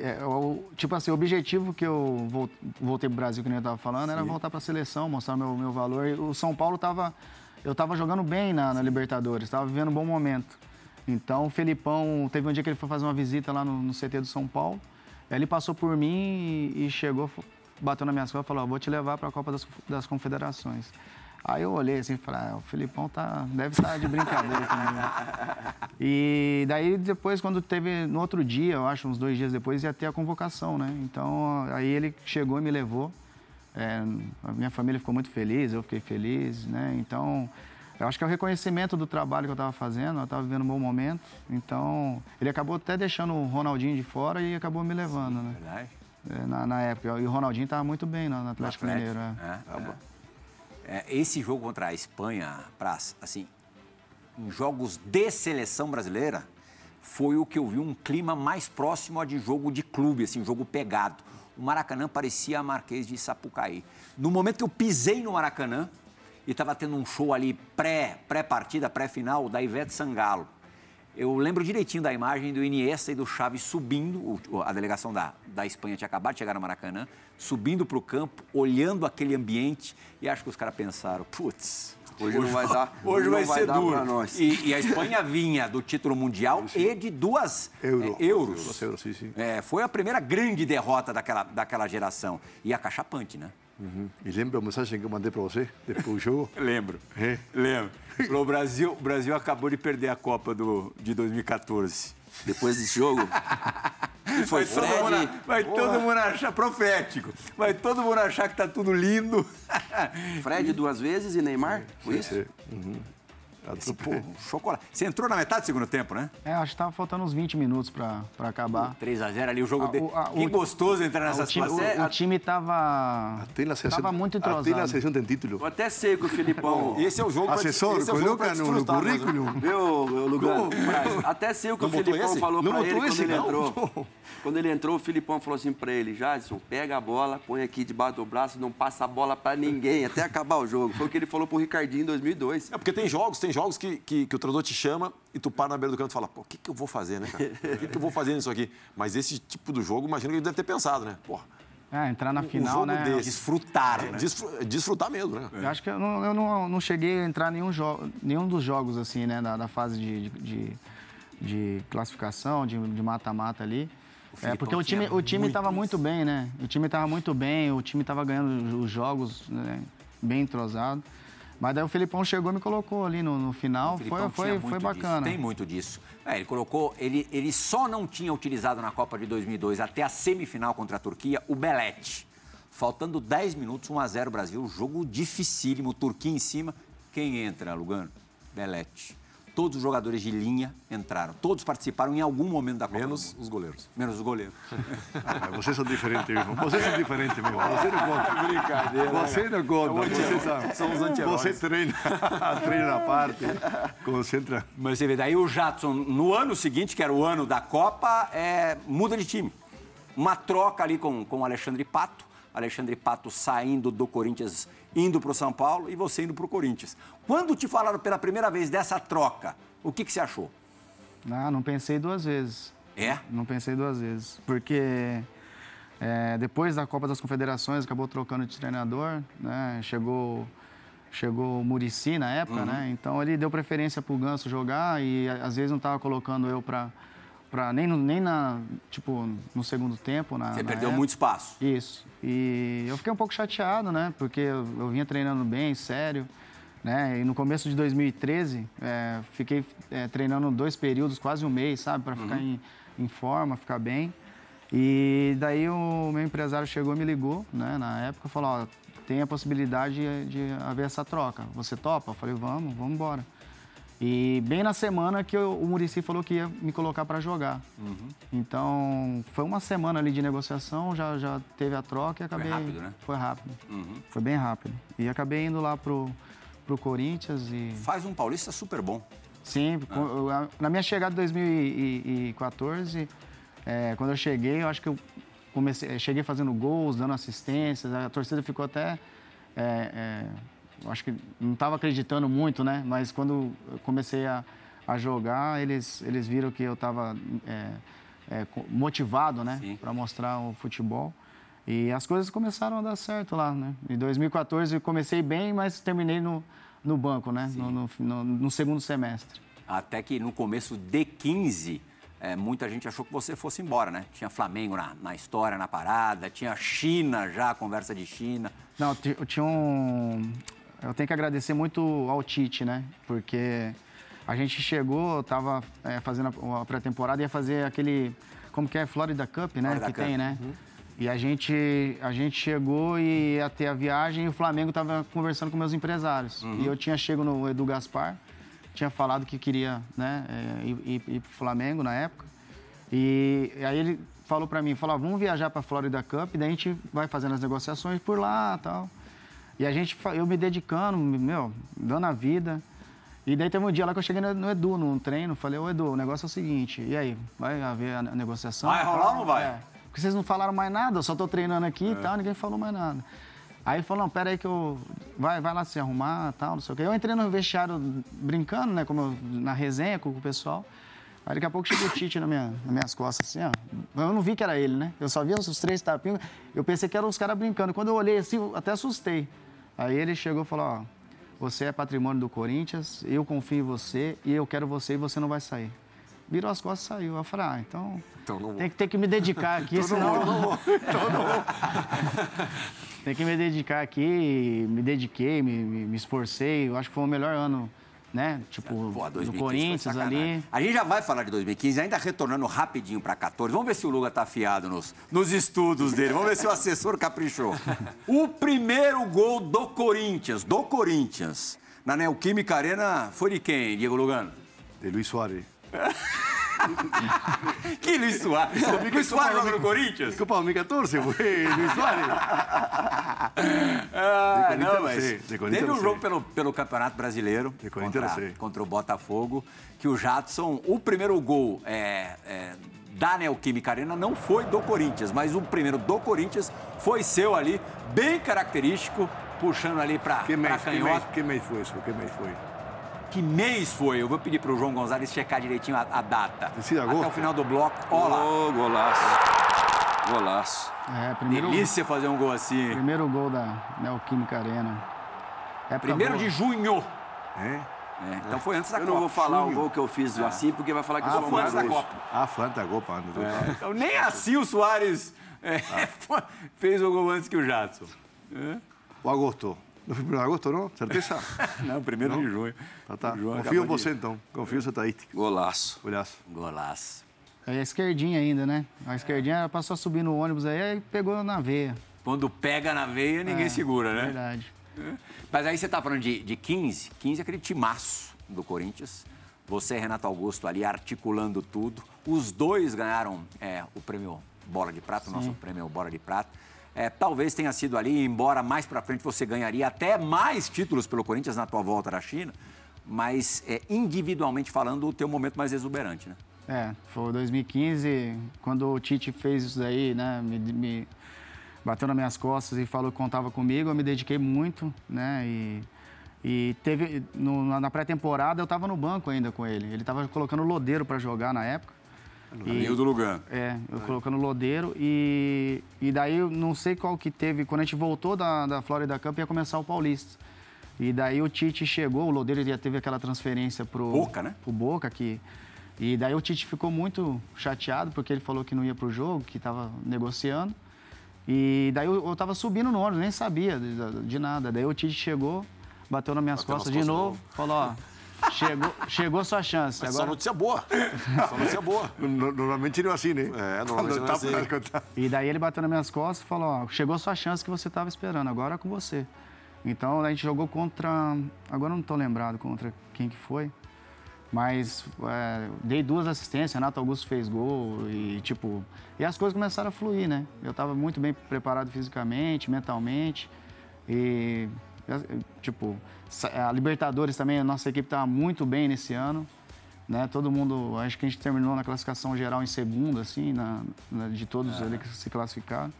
é, tipo assim, o objetivo que eu voltei pro Brasil, que nem eu estava falando, Sim. era voltar para a seleção, mostrar meu, meu valor. O São Paulo estava... Eu estava jogando bem na, na Libertadores, estava vivendo um bom momento. Então, o Felipão, teve um dia que ele foi fazer uma visita lá no, no CT do São Paulo. Ele passou por mim e, e chegou, bateu na minha costas e falou: Vou te levar para a Copa das, das, Confederações. Aí eu olhei assim e falei: ah, O Felipão tá, deve estar de brincadeira comigo. E daí, depois, quando teve, no outro dia, eu acho, uns dois dias depois, ia ter a convocação, né? Então, aí ele chegou e me levou. É, a minha família ficou muito feliz, eu fiquei feliz, né? Então. Eu acho que é o reconhecimento do trabalho que eu estava fazendo, eu estava vivendo um bom momento. Então, ele acabou até deixando o Ronaldinho de fora e acabou me levando, Sim, né? Verdade. É, na, na, época. E o Ronaldinho estava muito bem no, Atlético, Atlético Mineiro. É. É, é. esse jogo contra a Espanha, pra, assim, em jogos de seleção brasileira, foi o que eu vi um clima mais próximo a de jogo de clube, assim, jogo pegado. O Maracanã parecia a Marquês de Sapucaí. No momento que eu pisei no Maracanã, e estava tendo um show ali pré, pré-partida, pré-final, da Ivete Sangalo. Eu lembro direitinho da imagem do Iniesta e do Chaves subindo, a delegação da, da Espanha tinha acabado de chegar no Maracanã, subindo para o campo, olhando aquele ambiente, e acho que os caras pensaram, putz, Hoje, hoje, não vai dar. Hoje, vai, vai ser duro. Nós. E, e, a Espanha vinha do título mundial e de duas Euro. é, euros. Euro, sim, sim. É, foi a primeira grande derrota daquela, daquela geração. E acachapante, né? Uhum. E lembra a mensagem que eu mandei para você depois do jogo? Lembro. É? Lembro. O Brasil, o Brasil acabou de perder a Copa do, de 2014. Depois desse jogo? E foi vai Fred. Todo mundo, vai todo mundo achar profético. Vai todo mundo achar que tá tudo lindo. Fred duas vezes e Neymar? Foi isso? É. Uhum. Esse, pô, chocolate. Você entrou na metade do segundo tempo, né? É, acho que tava faltando uns 20 minutos pra, pra acabar. 3x0 ali, o jogo dele. Que gostoso entrar nessa o time, situação. O, o, time tava. Até na seleção, tava muito entrosado. Até na seleção tem título. Eu até sei que o Filipão. esse é o jogo Assessor, esse é o coloca no, no currículo. Viu, Lugano? Até sei o que o Filipão falou pra ele quando ele entrou. Quando ele entrou, o Filipão falou assim pra ele: Jadson, pega a bola, põe aqui debaixo do braço, não passa a bola pra ninguém até acabar o jogo. Foi o que ele falou pro Ricardinho em 2002. É porque tem jogos, tem jogos que, que, que, o treinador te chama e tu para na beira do campo e fala, pô, o que, que eu vou fazer, né, cara? O que, que eu vou fazer nisso aqui? Mas esse tipo do jogo, imagino que ele deve ter pensado, né? Porra, é, entrar na final, um né? Desse. Desfrutar, né? desfrutar mesmo, né? Eu acho que eu não, eu não, não cheguei a entrar em nenhum, nenhum dos jogos, assim, né? Da, da fase de, de, de classificação, de mata-mata ali. É, porque o time o time estava muito bem, né? O time estava muito bem, o time estava ganhando os jogos né? bem entrosado. Mas daí o Felipão chegou e me colocou ali no, no final. Foi, foi, foi bacana. Disso, tem muito disso. É, ele colocou, ele, ele só não tinha utilizado na Copa de 2002 até a semifinal contra a Turquia o Belete. Faltando 10 minutos, 1 a 0 Brasil, jogo dificílimo, Turquia em cima. Quem entra, Lugano? Belete. Todos os jogadores de linha entraram. Todos participaram em algum momento da Copa. Menos os goleiros. Menos os goleiros. Ah, vocês são diferentes, irmão. Vocês são diferentes, meu. Você não conta. Brincadeira. Você não conta. Você sabe. São os anti-heróis. Você treina, treina na parte, concentra. Mas você vê, daí o Jadson, no ano seguinte, que era o ano da Copa, é, muda de time. Uma troca ali com, com o Alexandre Pato. Alexandre Pato saindo do Corinthians indo para o São Paulo e você indo para o Corinthians. Quando te falaram pela primeira vez dessa troca, o que, que você achou? Ah, não pensei duas vezes. É? Não pensei duas vezes. Porque é, depois da Copa das Confederações, acabou trocando de treinador, né? Chegou, chegou o Murici na época, uhum. né? Então ele deu preferência para o Ganso jogar e às vezes não estava colocando eu para Pra, nem, no, nem na, tipo, no segundo tempo. Na, Você na perdeu época. muito espaço. Isso. E eu fiquei um pouco chateado, né? Porque eu, eu vinha treinando bem, sério. Né? E no começo de 2013, é, fiquei é, treinando dois períodos, quase um mês, sabe? Para ficar uhum. em, em forma, ficar bem. E daí o meu empresário chegou me ligou, né? Na época, falou, ó, tem a possibilidade de, de haver essa troca. Você topa? Eu falei, vamos, vamos embora. E bem na semana que eu, o Murici falou que ia me colocar para jogar. Uhum. Então, foi uma semana ali de negociação, já, já teve a troca e acabei... Foi rápido, né? Foi rápido. Uhum. Foi bem rápido. E acabei indo lá pro, pro Corinthians e... Faz um paulista super bom. Sim. Ah. Na minha chegada em 2014, é, quando eu cheguei, eu acho que eu comecei, cheguei fazendo gols, dando assistências, a torcida ficou até... É, é, acho que não estava acreditando muito, né? Mas quando eu comecei a, a jogar, eles, eles viram que eu estava é, é, motivado, né? Para mostrar o futebol. E as coisas começaram a dar certo lá, né? Em 2014 eu comecei bem, mas terminei no, no banco, né? No, no, no, no, segundo semestre. Até que no começo de 15, é, muita gente achou que você fosse embora, né? Tinha Flamengo na, na história, na parada, tinha China já, conversa de China. Não, eu tinha um, eu tenho que agradecer muito ao Tite, né? Porque a gente chegou, estava é, fazendo a, pré-temporada e ia fazer aquele. Como que é? Florida Cup, né? Florida que Cup. tem, né? Uhum. E a gente, a gente chegou e ia ter a viagem e o Flamengo estava conversando com meus empresários. Uhum. E eu tinha chego no Edu Gaspar, tinha falado que queria né, é, ir, ir, o Flamengo na época. E aí ele falou para mim, falou, ah, vamos viajar para a Florida Cup, daí a gente vai fazendo as negociações por lá tal. E a gente, eu me dedicando, meu, dando a vida. E daí teve um dia lá que eu cheguei no Edu, num treino, falei, ô Edu, o negócio é o seguinte, e aí, vai haver a negociação? Vai rolar ou não vai? É, porque vocês não falaram mais nada, eu só tô treinando aqui é. e tal, ninguém falou mais nada. Aí falou, não, pera aí que eu... Vai, vai lá se arrumar tal, não sei o quê. Eu entrei no vestiário brincando, né, como eu, na resenha com o pessoal. Aí daqui a pouco chegou o Tite na minha, nas minhas costas, assim, ó. Eu não vi que era ele, né? Eu só vi os três tapinhos. Eu pensei que eram os caras brincando. Quando eu olhei assim, eu até assustei. Aí ele chegou e falou: Ó, você é patrimônio do Corinthians, eu confio em você e eu quero você e você não vai sair. Virou as costas e saiu. Eu falei: Ah, então, então tem que ter que me dedicar aqui, senão. Não vou. Então não vou. tem que me dedicar aqui, me dediquei, me, me, me esforcei. Eu acho que foi o melhor ano né? Tipo, Pô, do Corinthians ali. A gente já vai falar de 2015, ainda retornando rapidinho para 14. Vamos ver se o Lula tá afiado nos, nos estudos dele. Vamos ver se o assessor caprichou. o primeiro gol do Corinthians, do Corinthians, na Neoquímica Arena, foi de quem, Diego Lugano? De Luiz Soares. que Luiz Soares? Luiz Soares joga no Corinthians? Copa 2014 foi Luiz Soares. ah, não, mas teve um jogo pelo, pelo Campeonato Brasileiro contra, contra o Botafogo, que o Jadson, o primeiro gol é, é, da Neoquímica Arena não foi do Corinthians, mas o primeiro do Corinthians foi seu ali, bem característico, puxando ali para canhota. Que mês, que mês foi isso? Que mês foi? Que mês foi? Eu vou pedir pro João Gonzalez checar direitinho a, a data. Esse Até o final do bloco. Ó lá. Ô, golaço. Golaço. É, primeiro, Delícia fazer um gol assim. primeiro gol da Neoquímica Arena. Época Primeiro boa. de junho. ¿Eh? É, então foi antes da Eu Copa. não vou falar o gol que eu fiz assim, porque vai falar que eu Ah, sou foi antes da. Copa. Ah, fue antes de la Copa. de- Então nem assim o Soares é, fez o gol antes que o Jadson. O agosto. No fue primero de agosto, ¿no? ¿Certeza? Não, primeiro de junho. Tá, tá. O João Confio em de- você, então. Confio em sua estadística. Golaço. Olhaço. Golaço. Aí a esquerdinha ainda, né? A esquerdinha pra só subir no ônibus aí, aí pegou na veia. Quando pega na veia, ninguém É, segura, né? Verdade. Mas aí você tá falando de, de 15, 15 é aquele timaço do Corinthians. Você, Renato Augusto, ali articulando tudo. Os dois ganharam é, o prêmio Bola de Prata, o nosso prêmio Bola de Prata. É, talvez tenha sido ali, embora mais pra frente você ganharia até mais títulos pelo Corinthians na tua volta da China, mas é, individualmente falando, o teu momento mais exuberante, né? É, foi 2015, quando o Tite fez isso daí, né? Me, me bateu nas minhas costas e falou que contava comigo, eu me dediquei muito, né? E, e teve. no- na pré-temporada eu tava no banco ainda com ele. Ele tava colocando o lodeiro para jogar na época. Amigo do Lugan. É, eu colocando lodeiro e, e daí eu não sei qual que teve, quando a gente voltou da, da Florida Cup ia começar o Paulista. E daí o Tite chegou, o lodeiro já teve aquela transferência pro Boca, né? Pro Boca que e daí o Tite ficou muito chateado porque ele falou que não ia pro jogo, que estava negociando. E daí eu, eu tava subindo no ônibus, nem sabia de, de nada. Daí o Tite chegou, bateu nas minhas Bateu nas costas de costas novo, novo. falou, ó, chegou, chegou sua chance. Mas só Agora notícia boa. Só notícia boa. No- Normalmente no es así, ¿eh? É, normalmente não é está assim. E daí ele bateu nas minhas costas e falou, ó, chegou sua chance que você estava esperando, agora é com você. Então a gente jogou contra, agora eu não estou lembrado contra quem que foi, mas é, dei duas assistências, Renato Augusto fez gol e tipo, e as coisas começaram a fluir, né? Eu estava muito bem preparado fisicamente, mentalmente e tipo, sa- a Libertadores também, a nossa equipe estava muito bem nesse ano né? Todo mundo, acho que a gente terminou na classificação geral em segundo, assim, na, na- de todos ali que se classificaram.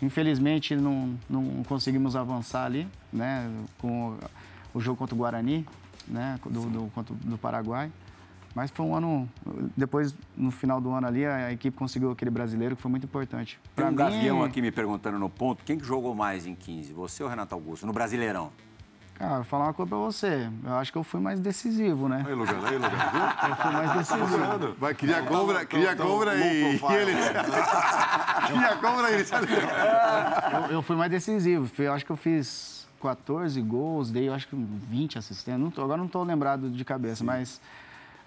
Infelizmente não, não conseguimos avançar ali, né? Com o, o jogo contra o Guarani, né? Do, do, do Paraguai. Mas foi um ano. Depois, no final do ano ali, a, a equipe conseguiu aquele brasileiro que foi muito importante. Tem Pra um mim, gavião aqui me perguntando no ponto, quem que jogou mais em 15? Você ou Renato Augusto? No Brasileirão? Cara, vou falar uma coisa pra você. Eu acho que eu fui mais decisivo, né? Aí, Lugano, aí, Lugano. Eu fui mais decisivo. Vai, quería cobra, quería cobra y, y él quería cobra y ele sale. Eu, eu fui mais decisivo. Eu acho que eu fiz 14 gols, dei eu acho que 20 assistências. Não tô- agora não estou lembrado de cabeça, mas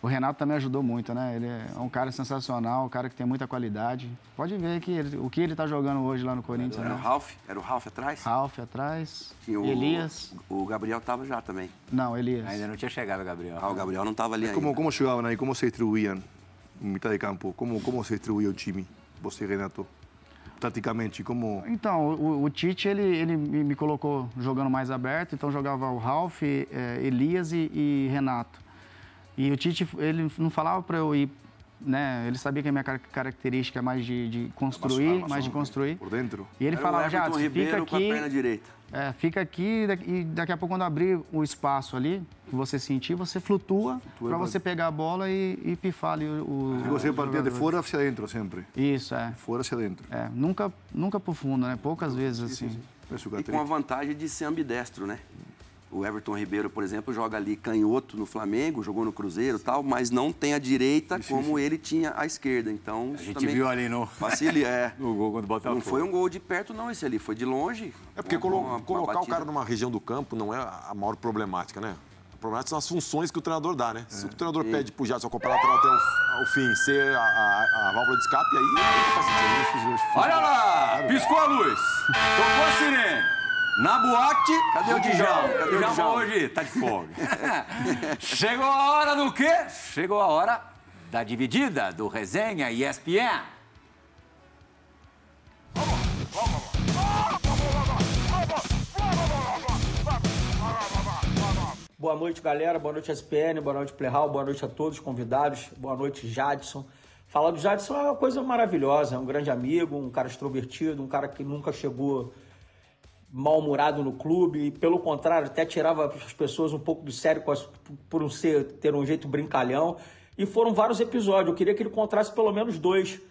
o Renato também ajudou muito, né? Ele é um cara sensacional, um cara que tem muita qualidade. Pode ver que ele- o que ele está jogando hoje lá no Corinthians, Era o né? Ralph? Era o Ralph atrás? Ralf atrás, Tinha o, Elias. O Gabriel tava já também. Não, Elias. Ainda não tinha chegado, Gabriel. Ah, o Gabriel não tava ali ainda. ¿Cómo, ¿Cómo llegaban ahí? ¿Cómo se distribuían en mitad de campo? ¿Cómo, cómo se distribuía Chimi? Vos y Renato. Tácticamente, ¿cómo...? Então, o, o Tite, ele, ele me me colocou jogando mais aberto, então jogava o Ralf, eh, Elias e, e Renato. E o Tite, ele não falava para eu ir, né? Ele sabia que a minha car- característica é mais de, de construir, mais de construir. Por dentro. E ele Era falava, Jadson, fica Ribeiro com a perna aqui, direita. é, fica aqui e daqui a pouco quando abrir o espaço ali, que você sentir, você flutua para você pegar a bola e, e pifar ali o... você o partía de fuera hacia adentro siempre. Isso, é. Fuera hacia adentro. é. Nunca, nunca pro fundo, né? Poucas vezes assim. Es su E com a vantagem de ser ambidestro, né? O Everton Ribeiro, por exemplo, joga ali canhoto no Flamengo, jogou no Cruzeiro e tal, mas não tem a direita como ele tinha a esquerda. Então, A gente também viu ali no, facilita. É. no gol contra o Botafogo. Não foi um gol de perto, não, esse ali. Foi de longe. É porque Uma- colo- uma- uma colocar o batida. cara numa região do campo não é a maior problemática, né? A problemática são as funções que o treinador dá, né? Se o treinador pede pro Jadson acompanhar a lateral até o, ao fim, ser a, a- a válvula de escape, aí aí faz sentido. Olha lá! Piscou a luz. Tocou a sirene. Na boate. Cadê o Djalma? Cadê o Djalma Djalma? hoje tá de folga. Chegou a hora do quê? Chegou a hora da dividida do resenha ESPN. Boa noite, galera. Boa noite, SPN. Boa noite, Playhall. Boa noite a todos os convidados. Boa noite, Jadson. Falar do Jadson é uma coisa maravilhosa. É um grande amigo, um cara extrovertido, um cara que nunca chegou mal-humorado no clube, e pelo contrário, até tirava as pessoas um pouco do sério por um ser, ter um jeito brincalhão. E foram vários episódios, eu queria que ele contasse pelo menos dois.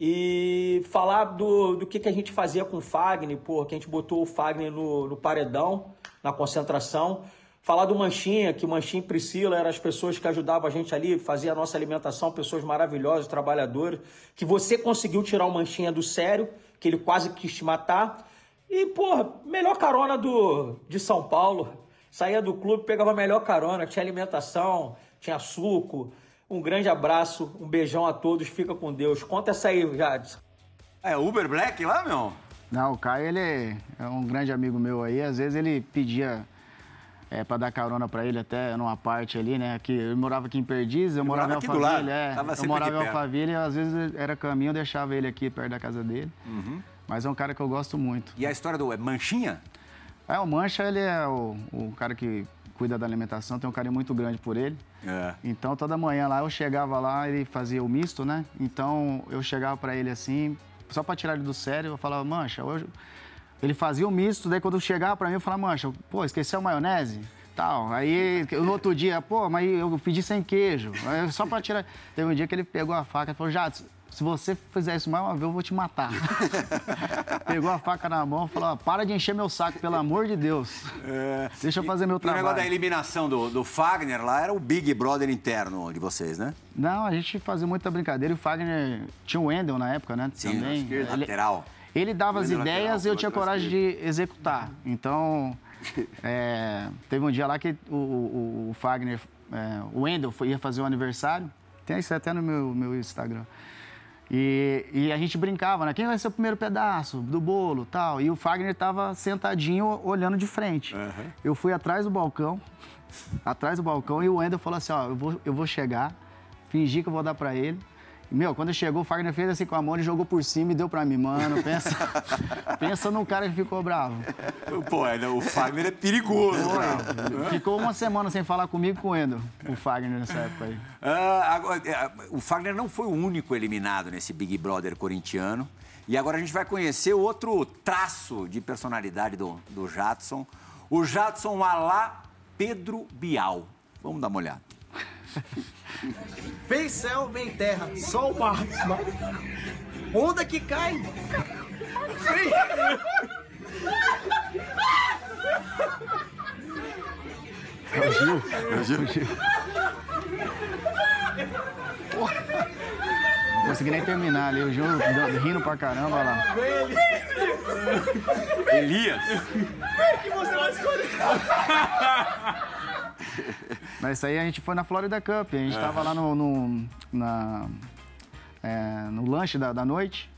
E falar do, do que, que a gente fazia com o Fagner, pô, que a gente botou o Fagner no, no paredão, na concentração. Falar do Manchinha, que Manchinha e Priscila eram as pessoas que ajudavam a gente ali, fazia a nossa alimentação, pessoas maravilhosas, trabalhadoras. Que você conseguiu tirar o Manchinha do sério, que ele quase quis te matar. E, porra, melhor carona do, de São Paulo. Saía do clube, pegava a melhor carona, tinha alimentação, tinha suco. Um grande abraço, um beijão a todos, fica com Deus. Conta essa aí, Jadson. É Uber Black lá, meu? Não, o Caio, ele é um grande amigo meu aí. Às vezes ele pedia é, para dar carona para ele até numa parte ali, né? Que eu morava aqui em Perdizes, eu ele morava, morava em Alphaville, é. eu morava em Alphaville e às vezes era caminho, eu deixava ele aqui perto da casa dele. Uhum. Mas é um cara que eu gosto muito. E a história do é Manchinha? É, o Mancha, ele é o, o cara que cuida da alimentação, tem um carinho muito grande por ele. É. Então, toda manhã lá, eu chegava lá, ele fazia o misto, né? Então, eu chegava para ele assim, só para tirar ele do sério, eu falava, Mancha, hoje... Ele fazia o misto, daí quando chegava para mim, eu falava, Mancha, pô, esqueceu a maionese? Tal. Aí, no outro dia, pô, mas eu pedi sem queijo. Só para tirar... Teve um dia que ele pegou a faca e falou, Jadson, se você fizer isso mais uma vez, eu vou te matar. Pegou a faca na mão e falou: para de encher meu saco, pelo amor de Deus. É, Deixa eu fazer meu trabalho. O negócio da eliminação do, do Fagner lá era o Big Brother interno de vocês, né? Não, a gente fazia muita brincadeira e o Fagner tinha o Wendel na época, né? Sim, Também. Esquerda, ele, lateral. Ele dava as ideias e eu tinha coragem de executar. Então, é, teve um dia lá que o, o, o Fagner, é, o Wendel ia fazer o aniversário. Tem isso até no meu, meu Instagram. E, e, a gente brincava, né? Quem vai ser o primeiro pedaço do bolo tal? E o Fagner estava sentadinho, olhando de frente. Uhum. Eu fui atrás do balcão, atrás do balcão, e o Wendel falou assim, ó, eu vou, eu vou chegar, fingir que eu vou dar para ele. Meu, quando chegou, o Fagner fez assim com a mão, e jogou por cima e deu pra mim. Mano, pensa, pensa num cara que ficou bravo. Pô, é, o Fagner é perigoso. Pô, ficou uma semana sem falar comigo com o Endo, o Fagner nessa época aí. Ah, agora, é, o Fagner não foi o único eliminado nesse Big Brother corintiano. E agora a gente vai conhecer outro traço de personalidade do, do Jadson. O Jadson Alá Pedro Bial. Vamos dar uma olhada. Vem céu, vem terra, sol, mar. Onda que cai. Vem. É o Gil. É o Gil. Não consegui nem terminar ali. O Gil rindo pra caramba, olha lá. Elias. Que você vai escolher. Mas isso aí a gente foi na Florida Cup. A gente estava lá no, no, na, é, no lanche da, da noite.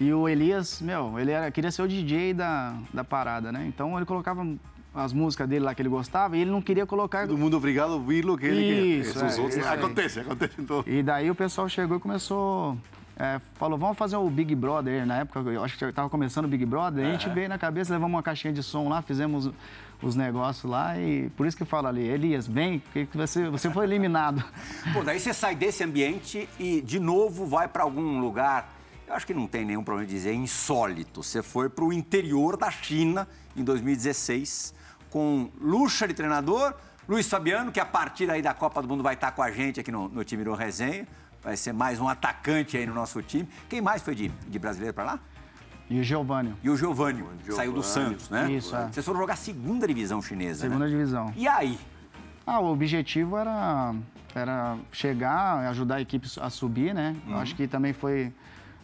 E o Elias, meu, ele era, queria ser o DJ da, da parada, né? Então ele colocava as músicas dele lá que ele gostava e ele não queria colocar. Todo mundo obrigado a ouvir o que ele quer. Isso, é, outros... acontece, acontece em todo. E daí o pessoal chegou e começou. É, falou, vamos fazer o Big Brother. Na época, eu acho que estava começando o Big Brother. Uhum. A gente veio na cabeça, levamos uma caixinha de som lá, fizemos os negócios lá e por isso que fala ali, Elias, vem, porque você, você foi eliminado. Pô, daí você sai desse ambiente e de novo vai para algum lugar, eu acho que não tem nenhum problema de dizer insólito. Você foi para o interior da China em 2016 com Lucha de treinador, Luiz Fabiano, que a partir aí da Copa do Mundo vai estar com a gente aqui no, no time do Resenha. Vai ser mais um atacante aí no nosso time. Quem mais foi de, de brasileiro para lá? E o Giovanni. E o Giovanni, saiu do Santos, né? Isso, é. Vocês foram jogar segunda divisão chinesa, Segunda né? divisão. E aí? Ah, o objetivo era, era chegar, ajudar a equipe a subir, né? Uhum. Acho que também foi...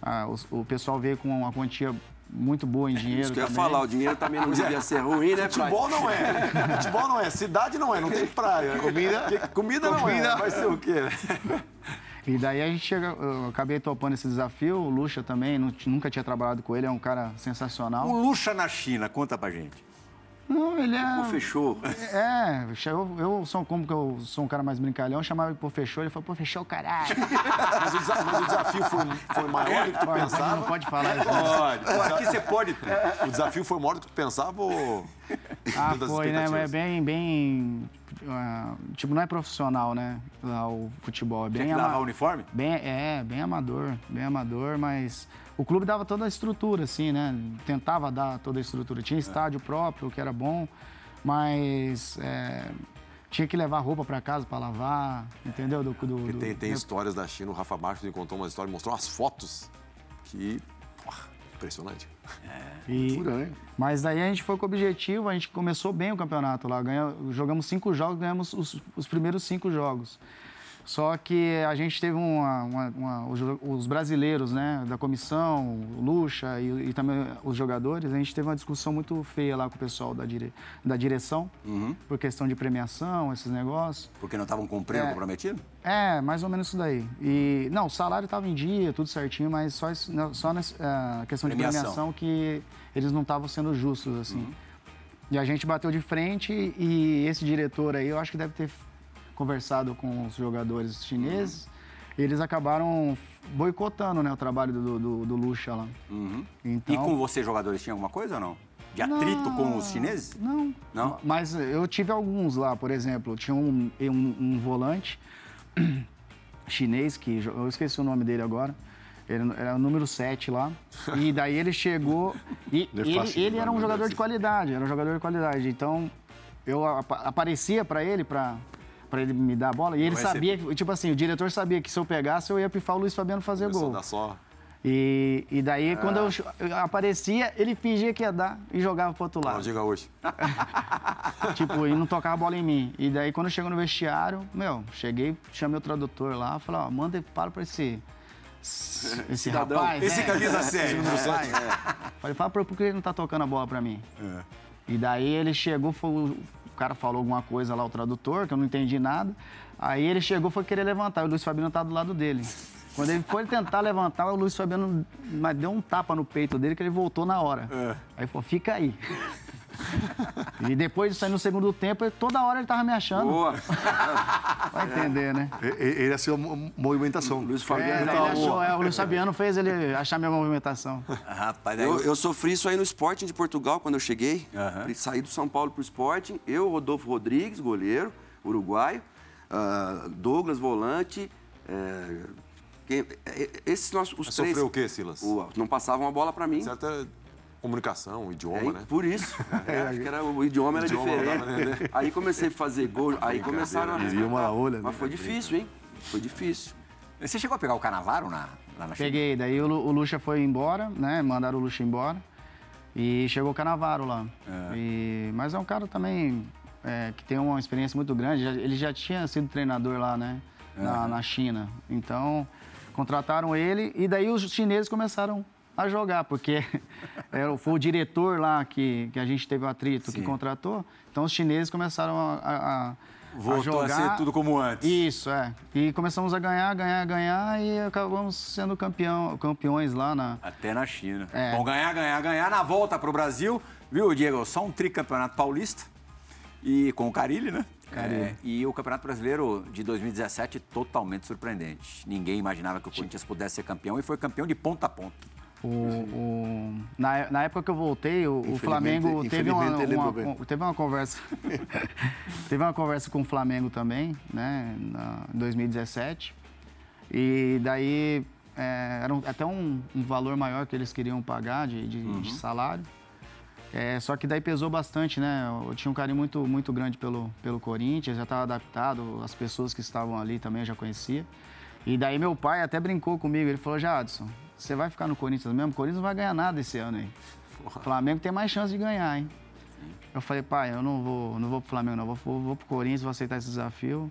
Ah, o, o, pessoal veio com uma quantia muito boa em dinheiro. Isso que eu ia falar, o dinheiro também não devia ser ruim, né, Futebol não é. Futebol não é. Cidade não é, não tem praia. Comida, comida, não é. Vai ser o quê? E daí a gente chega, eu acabei topando esse desafio. O Lucha também, não, nunca tinha trabalhado com ele, é um cara sensacional. O Lucha na China, conta pra gente. Não, ele é. Pô, fechou. É, eu, eu sou como que eu sou um cara mais brincalhão, chamava ele por fechou, ele falou, pô, fechou, caralho. mas, o desafio, mas o desafio foi, foi maior do que tu pode, pensava? Não pode falar isso. Pode. Pô, aqui você pode. O desafio foi maior do que tu pensava ou. Ah, foi, né? É bem, bem ah, tipo, não é profissional, né? Lá o futebol. É Tinha bem que lavar ama- o uniforme? Bem, é, bem amador, bem amador, mas o clube dava toda a estrutura, assim, né? Tentava dar toda a estrutura. Tinha estádio próprio, que era bom, mas é, tinha que levar roupa para casa para lavar, entendeu? Do, do, do- tem, tem histórias da China, o Rafa me contou uma história, mostrou umas fotos que. Impressionante. e- Pura, né? Mas daí a gente foi com o objetivo, a gente começou bem o campeonato lá. Ganha, jogamos cinco jogos, ganhamos os, os primeiros cinco jogos. Só que a gente teve uma, uma- uma- os, os brasileiros, né, da comissão, o Lucha e, e também os jogadores, a gente teve uma discussão muito feia lá com o pessoal da, dire, da direção, por questão de premiação, esses negócios. Porque não estavam cumprindo o É. comprometido? É, mais ou menos isso daí. E, não, o salário estava em dia, tudo certinho, mas só, só nessa eh, questão Premiação. de premiação que eles não estavam sendo justos, assim. E a gente bateu de frente e esse diretor aí, eu acho que deve ter conversado com os jogadores chineses. E eles acabaram boicotando né, o trabalho do, do, do Lucha lá. Então, E com você, jogadores, tinha alguma coisa ou não? De atrito com os chineses? Não. Não? Mas eu tive alguns lá, por exemplo, tinha um, um, um volante chinês, que eu esqueci o nome dele agora. Ele era o número 7 lá. E daí ele chegou. E Não é ele, fácil ele era um jogador de qualidade, era um jogador de qualidade. Então eu apa- aparecia pra ele, pra, pra ele me dar a bola. E ele Não é sabia, que, tipo assim, o diretor sabia que se eu pegasse, eu ia pifar o Luiz Fabiano fazer Começou gol. só. E, e daí, quando eu, eu aparecia, ele fingia que ia dar e jogava pro outro Não, lado. diga hoje. Tipo, e não tocava a bola em mim. E daí, quando chegou no vestiário, meu, cheguei, chamei o tradutor lá, falei, ó, manda para pra esse. Esse rapaz. Esse é, camisa 6. esse rapaz. Falei, fala pra por que ele não tá tocando a bola pra mim? E daí ele chegou, foi, cara falou alguma coisa lá, o tradutor, que eu não entendi nada. Aí ele chegou, foi querer levantar, e o Luiz Fabiano tá do lado dele. Quando ele foi tentar levantar, o Luiz Fabiano mas deu um tapa no peito dele que ele voltou na hora. Aí falou, fica aí. E depois de sair no segundo tempo, ele- toda hora ele tava me achando. Boa. Vai entender, né? E- e- Era assim, mo- movimentação. Luiz É, Fabiano daí tá ele achou, é, o Luiz Fabiano fez ele achar minha movimentação. Rapaz, daí Eu, eu sofri isso aí no Sporting de Portugal quando eu cheguei. Aham. Saí do São Paulo pro Sporting. Eu, Rodolfo Rodrigues, goleiro, uruguaio. ah, Douglas, volante. é, quem- é, esses nossos os Mas três. sofreu o quê, Silas? O- não passavam a bola pra mim. Certa comunicação, idioma, É, né? Por isso. É, acho que era, o idioma era O idioma diferente. Aí comecei a fazer gol, aí começaram a. Idioma da olha, né? Mas foi difícil, hein? Foi difícil. Você chegou a pegar o Canavaro na, lá na China? Peguei, daí o, o Lucha foi embora, né? Mandaram o Lucha embora. E chegou o Canavaro lá. E- mas é um cara também é, que tem uma experiência muito grande. ele já tinha sido treinador lá, né? Na, na China. Então, contrataram ele e daí os chineses começaram a jogar, porque era, o- foi o diretor lá que, que a gente teve o atrito que Sim. contratou. Então, os chineses começaram a, a, a- Voltou a, jogar. ser tudo como antes. Isso, é. E começamos a ganhar, ganhar, ganhar e acabamos sendo campeão, campeões lá na. Até na China. É. Bom, ganhar, ganhar, ganhar na volta pro Brasil, viu, Diego? Só um tricampeonato paulista. E com o Carilli, né? É, e o Campeonato Brasileiro de 2017 totalmente surpreendente. Ninguém imaginava que o Corinthians pudesse ser campeão e foi campeão de ponta a ponta. O, o- na, na época que eu voltei, o, o Flamengo teve uma, ele uma- com- teve uma conversa. teve uma conversa com o Flamengo também, né? Em 2017. E daí é, era um- até um, um valor maior que eles queriam pagar de, de- Uhum. de salário. É, só que daí pesou bastante, né? Eu tinha um carinho muito, muito grande pelo, pelo Corinthians, já estava adaptado, as pessoas que estavam ali também eu já conhecia. E daí meu pai até brincou comigo, ele falou, Jadson, você vai ficar no Corinthians mesmo? O Corinthians não vai ganhar nada esse ano aí. O Flamengo tem mais chance de ganhar, hein? Eu falei, pai, eu não vou, não vou pro Flamengo, não, vou, vou, vou pro Corinthians, vou aceitar esse desafio.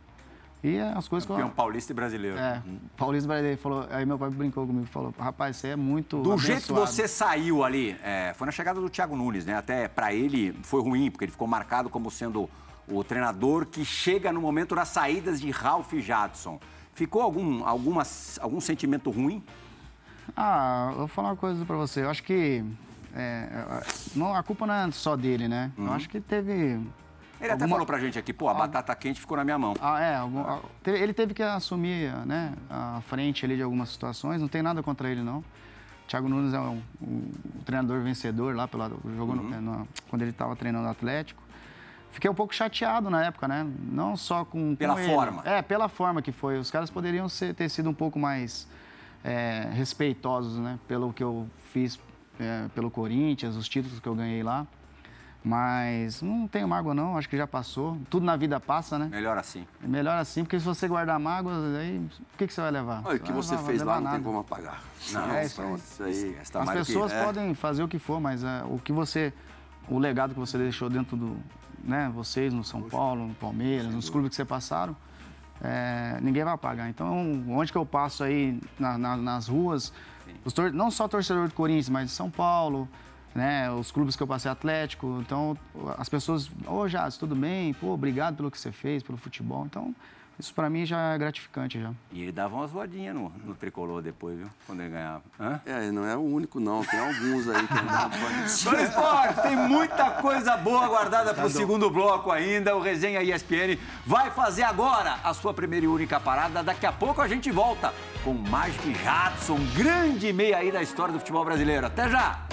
E as coisas que Campeão eu... paulista e brasileiro. É, Paulista Brasileiro falou, aí meu pai brincou comigo, falou, rapaz, você é muito Do jeito que abençoado." você saiu ali, é, foi na chegada do Thiago Nunes, né? Até pra ele foi ruim, porque ele ficou marcado como sendo o treinador que chega no momento das saídas de Ralph Jadson. Ficou algum, alguma, algum sentimento ruim? Ah, eu vou falar uma coisa pra você. Eu acho que é, não, a culpa não é só dele, né? Eu acho que teve. Ele até alguma- falou pra gente aqui, pô, a batata quente ficou na minha mão. Ah, é, algum- ah, ele teve que assumir né, a frente ali de algumas situações. Não tem nada contra ele, não. O Thiago Nunes é um, um treinador vencedor lá, pela, jogou no- é, no- quando ele estava treinando o Atlético. fiquei um pouco chateado na época, né? Não só com. Pela com ele. forma. É, pela forma que foi. Os caras poderiam ser, ter sido um pouco mais é, respeitosos, né? Pelo que eu fiz é, pelo Corinthians, os títulos que eu ganhei lá. Mas não tenho mágoa, não. Acho que já passou. Tudo na vida passa, né? Melhor assim. É melhor assim, porque se você guardar mágoas, aí o que, que você vai levar? Olha, o que você levar- fez lá levar não tem nada. como apagar. Não, É isso pronto, isso aí. Esquece, tá As do que- pessoas é. podem fazer o que for, mas é, o que você. O legado que você deixou dentro do. Né, vocês no São Paulo, no Palmeiras, nos clubes que você passaram, é, ninguém vai apagar. Então, onde que eu passo aí na- na- nas ruas, não só torcedor do Corinthians, mas de São Paulo, né, os clubes que eu passei Atlético. Então, as pessoas, ô Jazz, tudo bem? Pô, obrigado pelo que você fez, pelo futebol. Então, isso pra mim já é gratificante já. E ele dava umas voadinhas no, no tricolor depois, viu? Quando ele ganhava. Hã? É, não é o único, não. Tem alguns aí que não Fã Esporte, tem muita coisa boa guardada para o segundo bloco ainda. O Resenha ESPN vai fazer agora a sua primeira e única parada. Daqui a pouco a gente volta com Magic Jadson, grande meia aí da história do futebol brasileiro. Até já!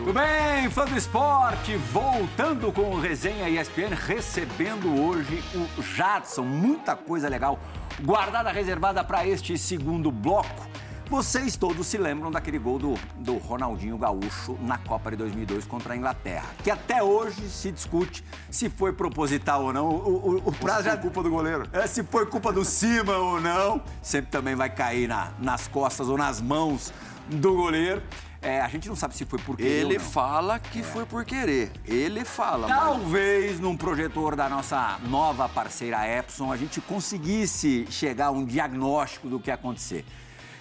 Tudo bem, fã do esporte, voltando com o Resenha ESPN, recebendo hoje o Jadson. Muita coisa legal guardada, reservada para este segundo bloco. Vocês todos se lembram daquele gol do, do Ronaldinho Gaúcho na Copa de 2002 contra a Inglaterra, que até hoje se discute se foi proposital ou não. O, o, o prazo já... culpa do goleiro. É, se foi culpa do cima ou não, sempre também vai cair na- nas costas ou nas mãos do goleiro. É, a gente não sabe se foi por querer Ele ou não. fala que foi por querer. Ele fala. mas- Talvez num projetor da nossa nova parceira Epson a gente conseguisse chegar a um diagnóstico do que acontecer.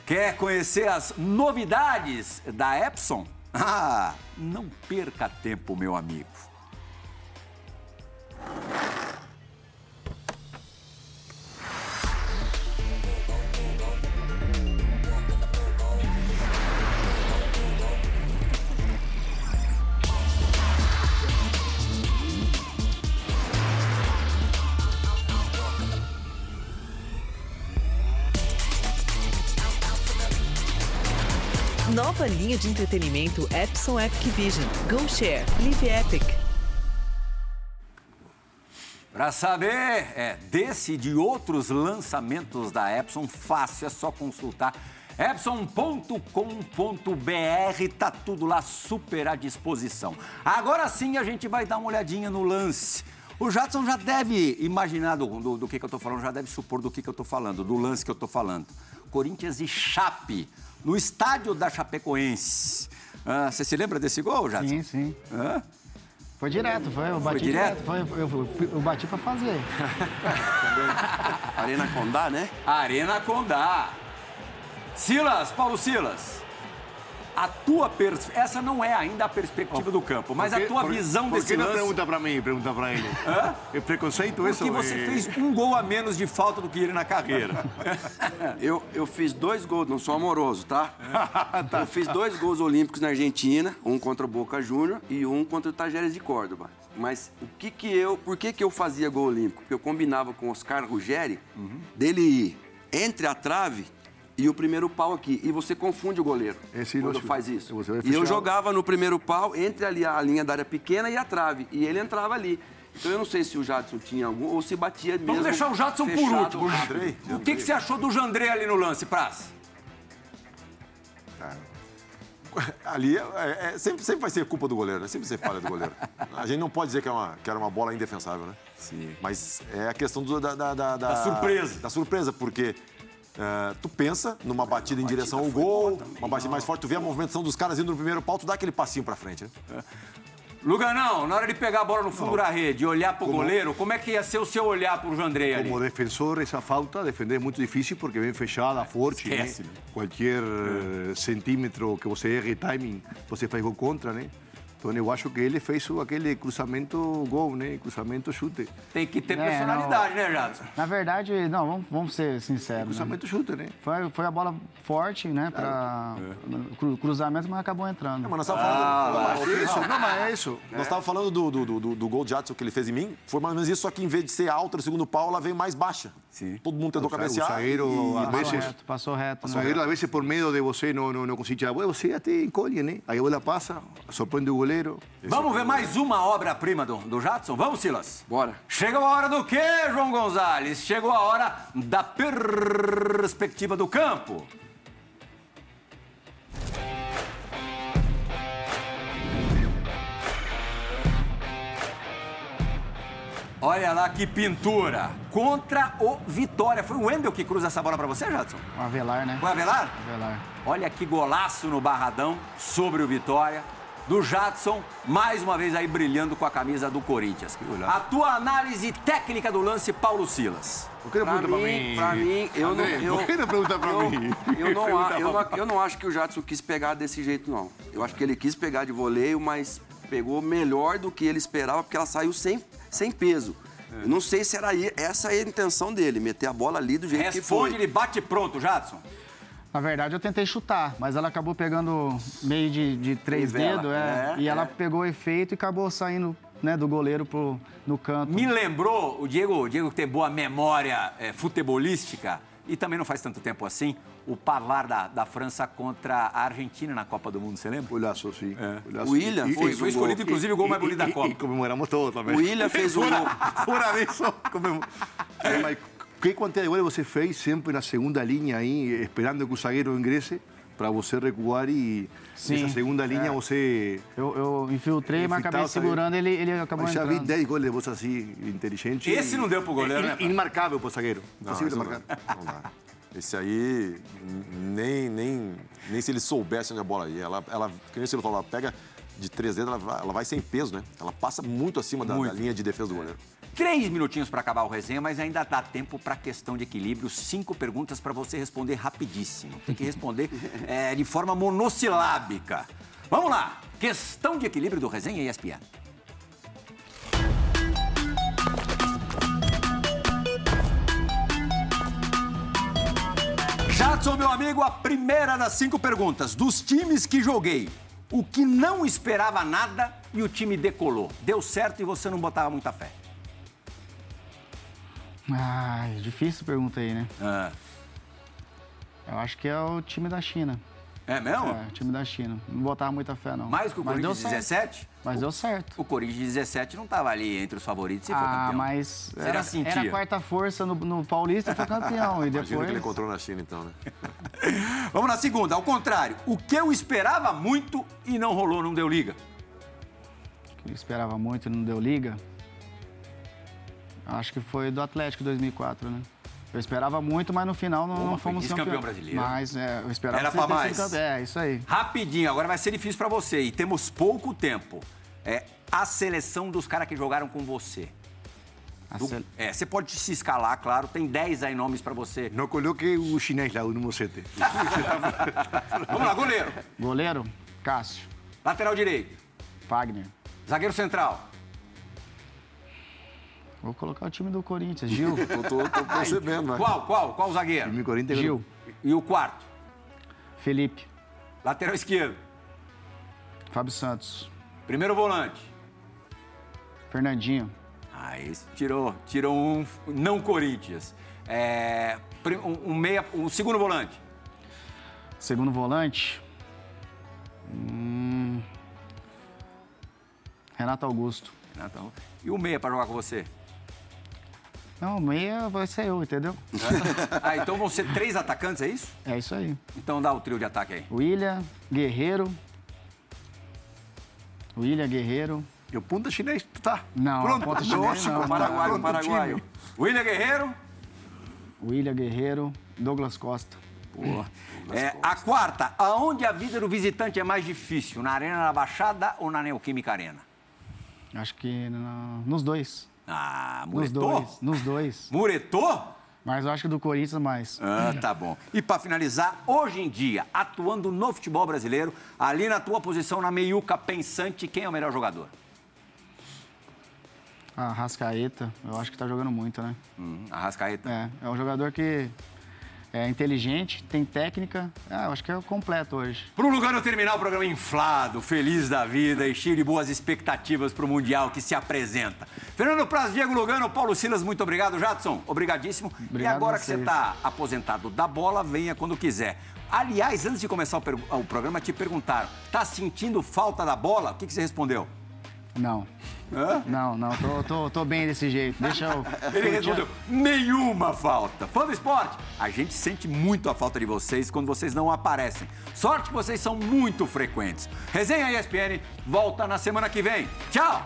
Quer conhecer as novidades da Epson? Ah, não perca tempo, meu amigo. Nova linha de entretenimento Epson Epic Vision. Go Share. Live Epic. Para saber é, desse e de outros lançamentos da Epson, fácil, é só consultar epson.com.br, tá tudo lá super à disposição. Agora sim a gente vai dar uma olhadinha no lance. O Jadson já deve imaginar do, do, do que, que eu tô falando, já deve supor do que, que eu tô falando, do lance que eu tô falando. Corinthians e Chape, no estádio da Chapecoense. Ah, Você se lembra desse gol, Jadson? Sim, sim. Hã? Foi direto, foi. Eu bati direto? direto. Foi, eu, eu- eu bati pra fazer. Arena Condá, né? Arena Condá. Silas, Paulo Silas. A tua pers... essa não é ainda a perspectiva do campo, mas a tua visão por desse que não lance. pergunta para mim, pergunta para ele? É preconceito isso? Porque você é- fez um gol a menos de falta do que ele na carreira. Eu, eu fiz dois gols, não sou amoroso, tá? Eu fiz dois gols olímpicos na Argentina, um contra o Boca Júnior e um contra o Tajeres de Córdoba. Mas o que que eu, por que que eu fazia gol olímpico? Porque eu combinava com o Oscar Ruggeri dele ir entre a trave e o primeiro pau aqui. E você confunde o goleiro É, sim, quando faz isso. E eu jogava no primeiro pau entre ali a linha da área pequena e a trave. E ele entrava ali. Então eu não sei se o Jadson tinha algum ou se batia mesmo. Vamos deixar o Jadson por último. rápido. O que, que você achou do Jandré ali no lance, Praz? Ali é- é- é- sempre, sempre vai ser culpa do goleiro, né? Sempre ser falha do goleiro. A gente não pode dizer que, é uma, que era uma bola indefensável, né? Sim. Mas é a questão do- da, da, da, Da surpresa. Da surpresa, porque é, tu pensa numa batida em direção ao gol, uma batida mais forte, tu vê a movimentação dos caras indo no primeiro pau, tu dá aquele passinho pra frente, né? Luganão, na hora de pegar a bola no fundo da rede e olhar pro goleiro, como é que ia ser o seu olhar pro Jandré ali? Como defensor, essa falta, defender é muito difícil porque vem fechada, forte, né? Esquece, né? Qualquer eh, centímetro que você erre timing, você faz gol contra, né? Então eu acho que ele fez aquele cruzamento gol, né? Cruzamento chute. Tem que ter É, personalidade, né, Jadson? Na verdade, não, vamos, vamos ser sinceros. Né? Cruzamento chute, né? Foi, foi a bola forte, né? Para cru- cruzamento, mas acabou entrando. Mas nós estávamos falando. É isso, não, mas é isso. Nós estávamos falando do, do, do, do gol de Jadson que ele fez em mim. Foi mais ou menos isso, só que em vez de ser alta no segundo pau, ela veio mais baixa. Sim. Todo mundo tentou O cabecear. o zagueiro, e- a Passou veces- reto, passou reto. O né? zagueiro, às vezes, por medo de você não, não, não conseguir tirar a bola, você até encolhe, né? Aí a bola passa, surpreende o goleiro. Vamos ver mais uma obra-prima do, do Jadson? Vamos, Silas? Bora. Chegou a hora do quê, João Gonzalez? Chegou a hora da perspectiva do campo. Olha lá que pintura. Contra o Vitória. Foi o Wendel que cruza essa bola pra você, Jadson? O Avelar, né? Foi Avelar? Avelar. Olha que golaço no Barradão sobre o Vitória. Do Jadson, mais uma vez aí brilhando com a camisa do Corinthians. A tua análise técnica do lance, Paulo Silas. Por que não Pra mim, pra mim, eu não. André, Eu, por que não pergunta pra eu, mim? Eu não, a- eu, não, eu não acho que o Jadson quis pegar desse jeito, não. Eu acho que ele quis pegar de voleio, mas pegou melhor do que ele esperava, porque ela saiu sem, sem peso. Eu não sei se era aí- essa a intenção dele, meter a bola ali do jeito que Responde, foi. ele bate pronto, Jadson. Na verdade, eu tentei chutar, mas ela acabou pegando meio de, de três dedos, é, é, e ela é. pegou efeito e acabou saindo né, do goleiro pro, no canto. Me lembrou, o Diego, o Diego que tem boa memória é, futebolística, e também não faz tanto tempo assim, o Pavard da, da França contra a Argentina na Copa do Mundo, você lembra? Golaço, sim. Golaço. O William E- foi- e- Foi escolhido, inclusive, o gol mais bonito da e- Copa. E comemoramos todos também. O William fez o gol. Fora disso, comemoramos. Mas que quantidade de goles você fez sempre na segunda linha aí, esperando que o zagueiro ingresse para você recuar e Sim, nessa segunda linha você... Eu, eu infiltrei, mas acabei segurando ele, ele acabou Mas já vi entrando. 10 goles de você assim, inteligente. Esse não deu pro goleiro, né, pai? Inmarcável pro zagueiro. Não, marcar. não dá. Esse aí, nem, nem, nem se ele soubesse onde a bola ia. Ela, ela, que nem você falou, ela pega de três dedos, ela vai, ela vai sem peso, né? Ela passa muito acima da, Muito. da linha de defesa do goleiro. Três minutinhos para acabar o resenha, mas ainda dá tempo para questão de equilíbrio. Cinco perguntas para você responder rapidíssimo. Tem que responder é, de forma monossilábica. Vamos lá. Questão de equilíbrio do resenha ESPN. Jadson, meu amigo, a primeira das cinco perguntas. Dos times que joguei, o que não esperava nada e o time decolou. Deu certo e você não botava muita fé. Ai, difícil pergunta aí, né? Ah, Eu acho que é o time da China. é mesmo? É, o time da China. Não botava muita fé, não. Mais que o Mas Corinthians certo. 17? Mas deu certo. O Corinthians 17 não estava ali entre os favoritos e foi Ah, campeão. mas Você já era, sentia? era a quarta força no, no Paulista e foi campeão. E Imagina que ele depois... encontrou na China, então, né? Vamos na segunda, ao contrário. O que eu esperava muito e não rolou, não deu liga. que eu esperava muito e não deu liga. Acho que foi do Atlético 2004, né? Eu esperava muito, mas no final não, Pô, não foi fomos vice-campeão campeão. brasileiro. Mas é, eu esperava Era pra mais. campeão. É, isso aí. Rapidinho, agora vai ser difícil pra você e temos pouco tempo. É a seleção dos caras que jogaram com você. Do- sele- É, você pode se escalar, claro, tem 10 aí nomes pra você. Não coloque o chinês lá, o número 7. Vamos lá, goleiro. Goleiro, Cássio. Lateral direito. Fagner. Zagueiro central. Vou colocar o time do Corinthians. Gil. Tô, tô, tô percebendo, né? Qual, qual? Qual zagueiro? Time Corinthians. Gil. E o quarto? Felipe. Lateral esquerdo. Fábio Santos. Primeiro volante. Fernandinho. Ah, esse tirou, tirou um não Corinthians. É, um, um meia, um segundo volante. Segundo volante. Hum, Renato Augusto. Ah, então. E o meia pra jogar com você? Não, meia vai ser eu, entendeu? Ah, então vão ser três atacantes, é isso? É isso aí. Então dá o trio de ataque aí. William, Guerreiro. William, Guerreiro. E o ponta chinês, tá. Não, Pronto. ponta chinês não. tá Paraguaio, pronto o paraguaio. time. William Guerreiro. William, Guerreiro. Douglas Costa. É, a quarta, aonde a vida do visitante é mais difícil? Na Arena da Baixada ou na Neoquímica Arena? Acho que na- nos dois. Ah, Nos muretou? dois. Nos dois. Muretou? Mas eu acho que do Corinthians mais. Ah, tá bom. E para finalizar, hoje em dia, atuando no futebol brasileiro, ali na tua posição, na meiuca pensante, quem é o melhor jogador? A Rascaeta, eu acho que tá jogando muito, né? Hum, Arrascaeta. É, é um jogador que é inteligente, tem técnica. Ah, eu acho que é o completo hoje. Pro Lugano terminar o programa inflado, feliz da vida e cheio de boas expectativas pro Mundial que se apresenta. Fernando Praz, Diego Lugano, Paulo Silas, muito obrigado. Jadson, obrigadíssimo. Obrigado e agora que você vocês. tá aposentado da bola, venha quando quiser. Aliás, antes de começar o, o programa, te perguntaram, tá sentindo falta da bola? O que, que você respondeu? Não. Hã? Não, não, tô, tô, tô bem desse jeito. Deixa eu. Ele respondeu, nenhuma falta. Fã do esporte, a gente sente muito a falta de vocês quando vocês não aparecem. Sorte que vocês são muito frequentes. Resenha ESPN volta na semana que vem. Tchau!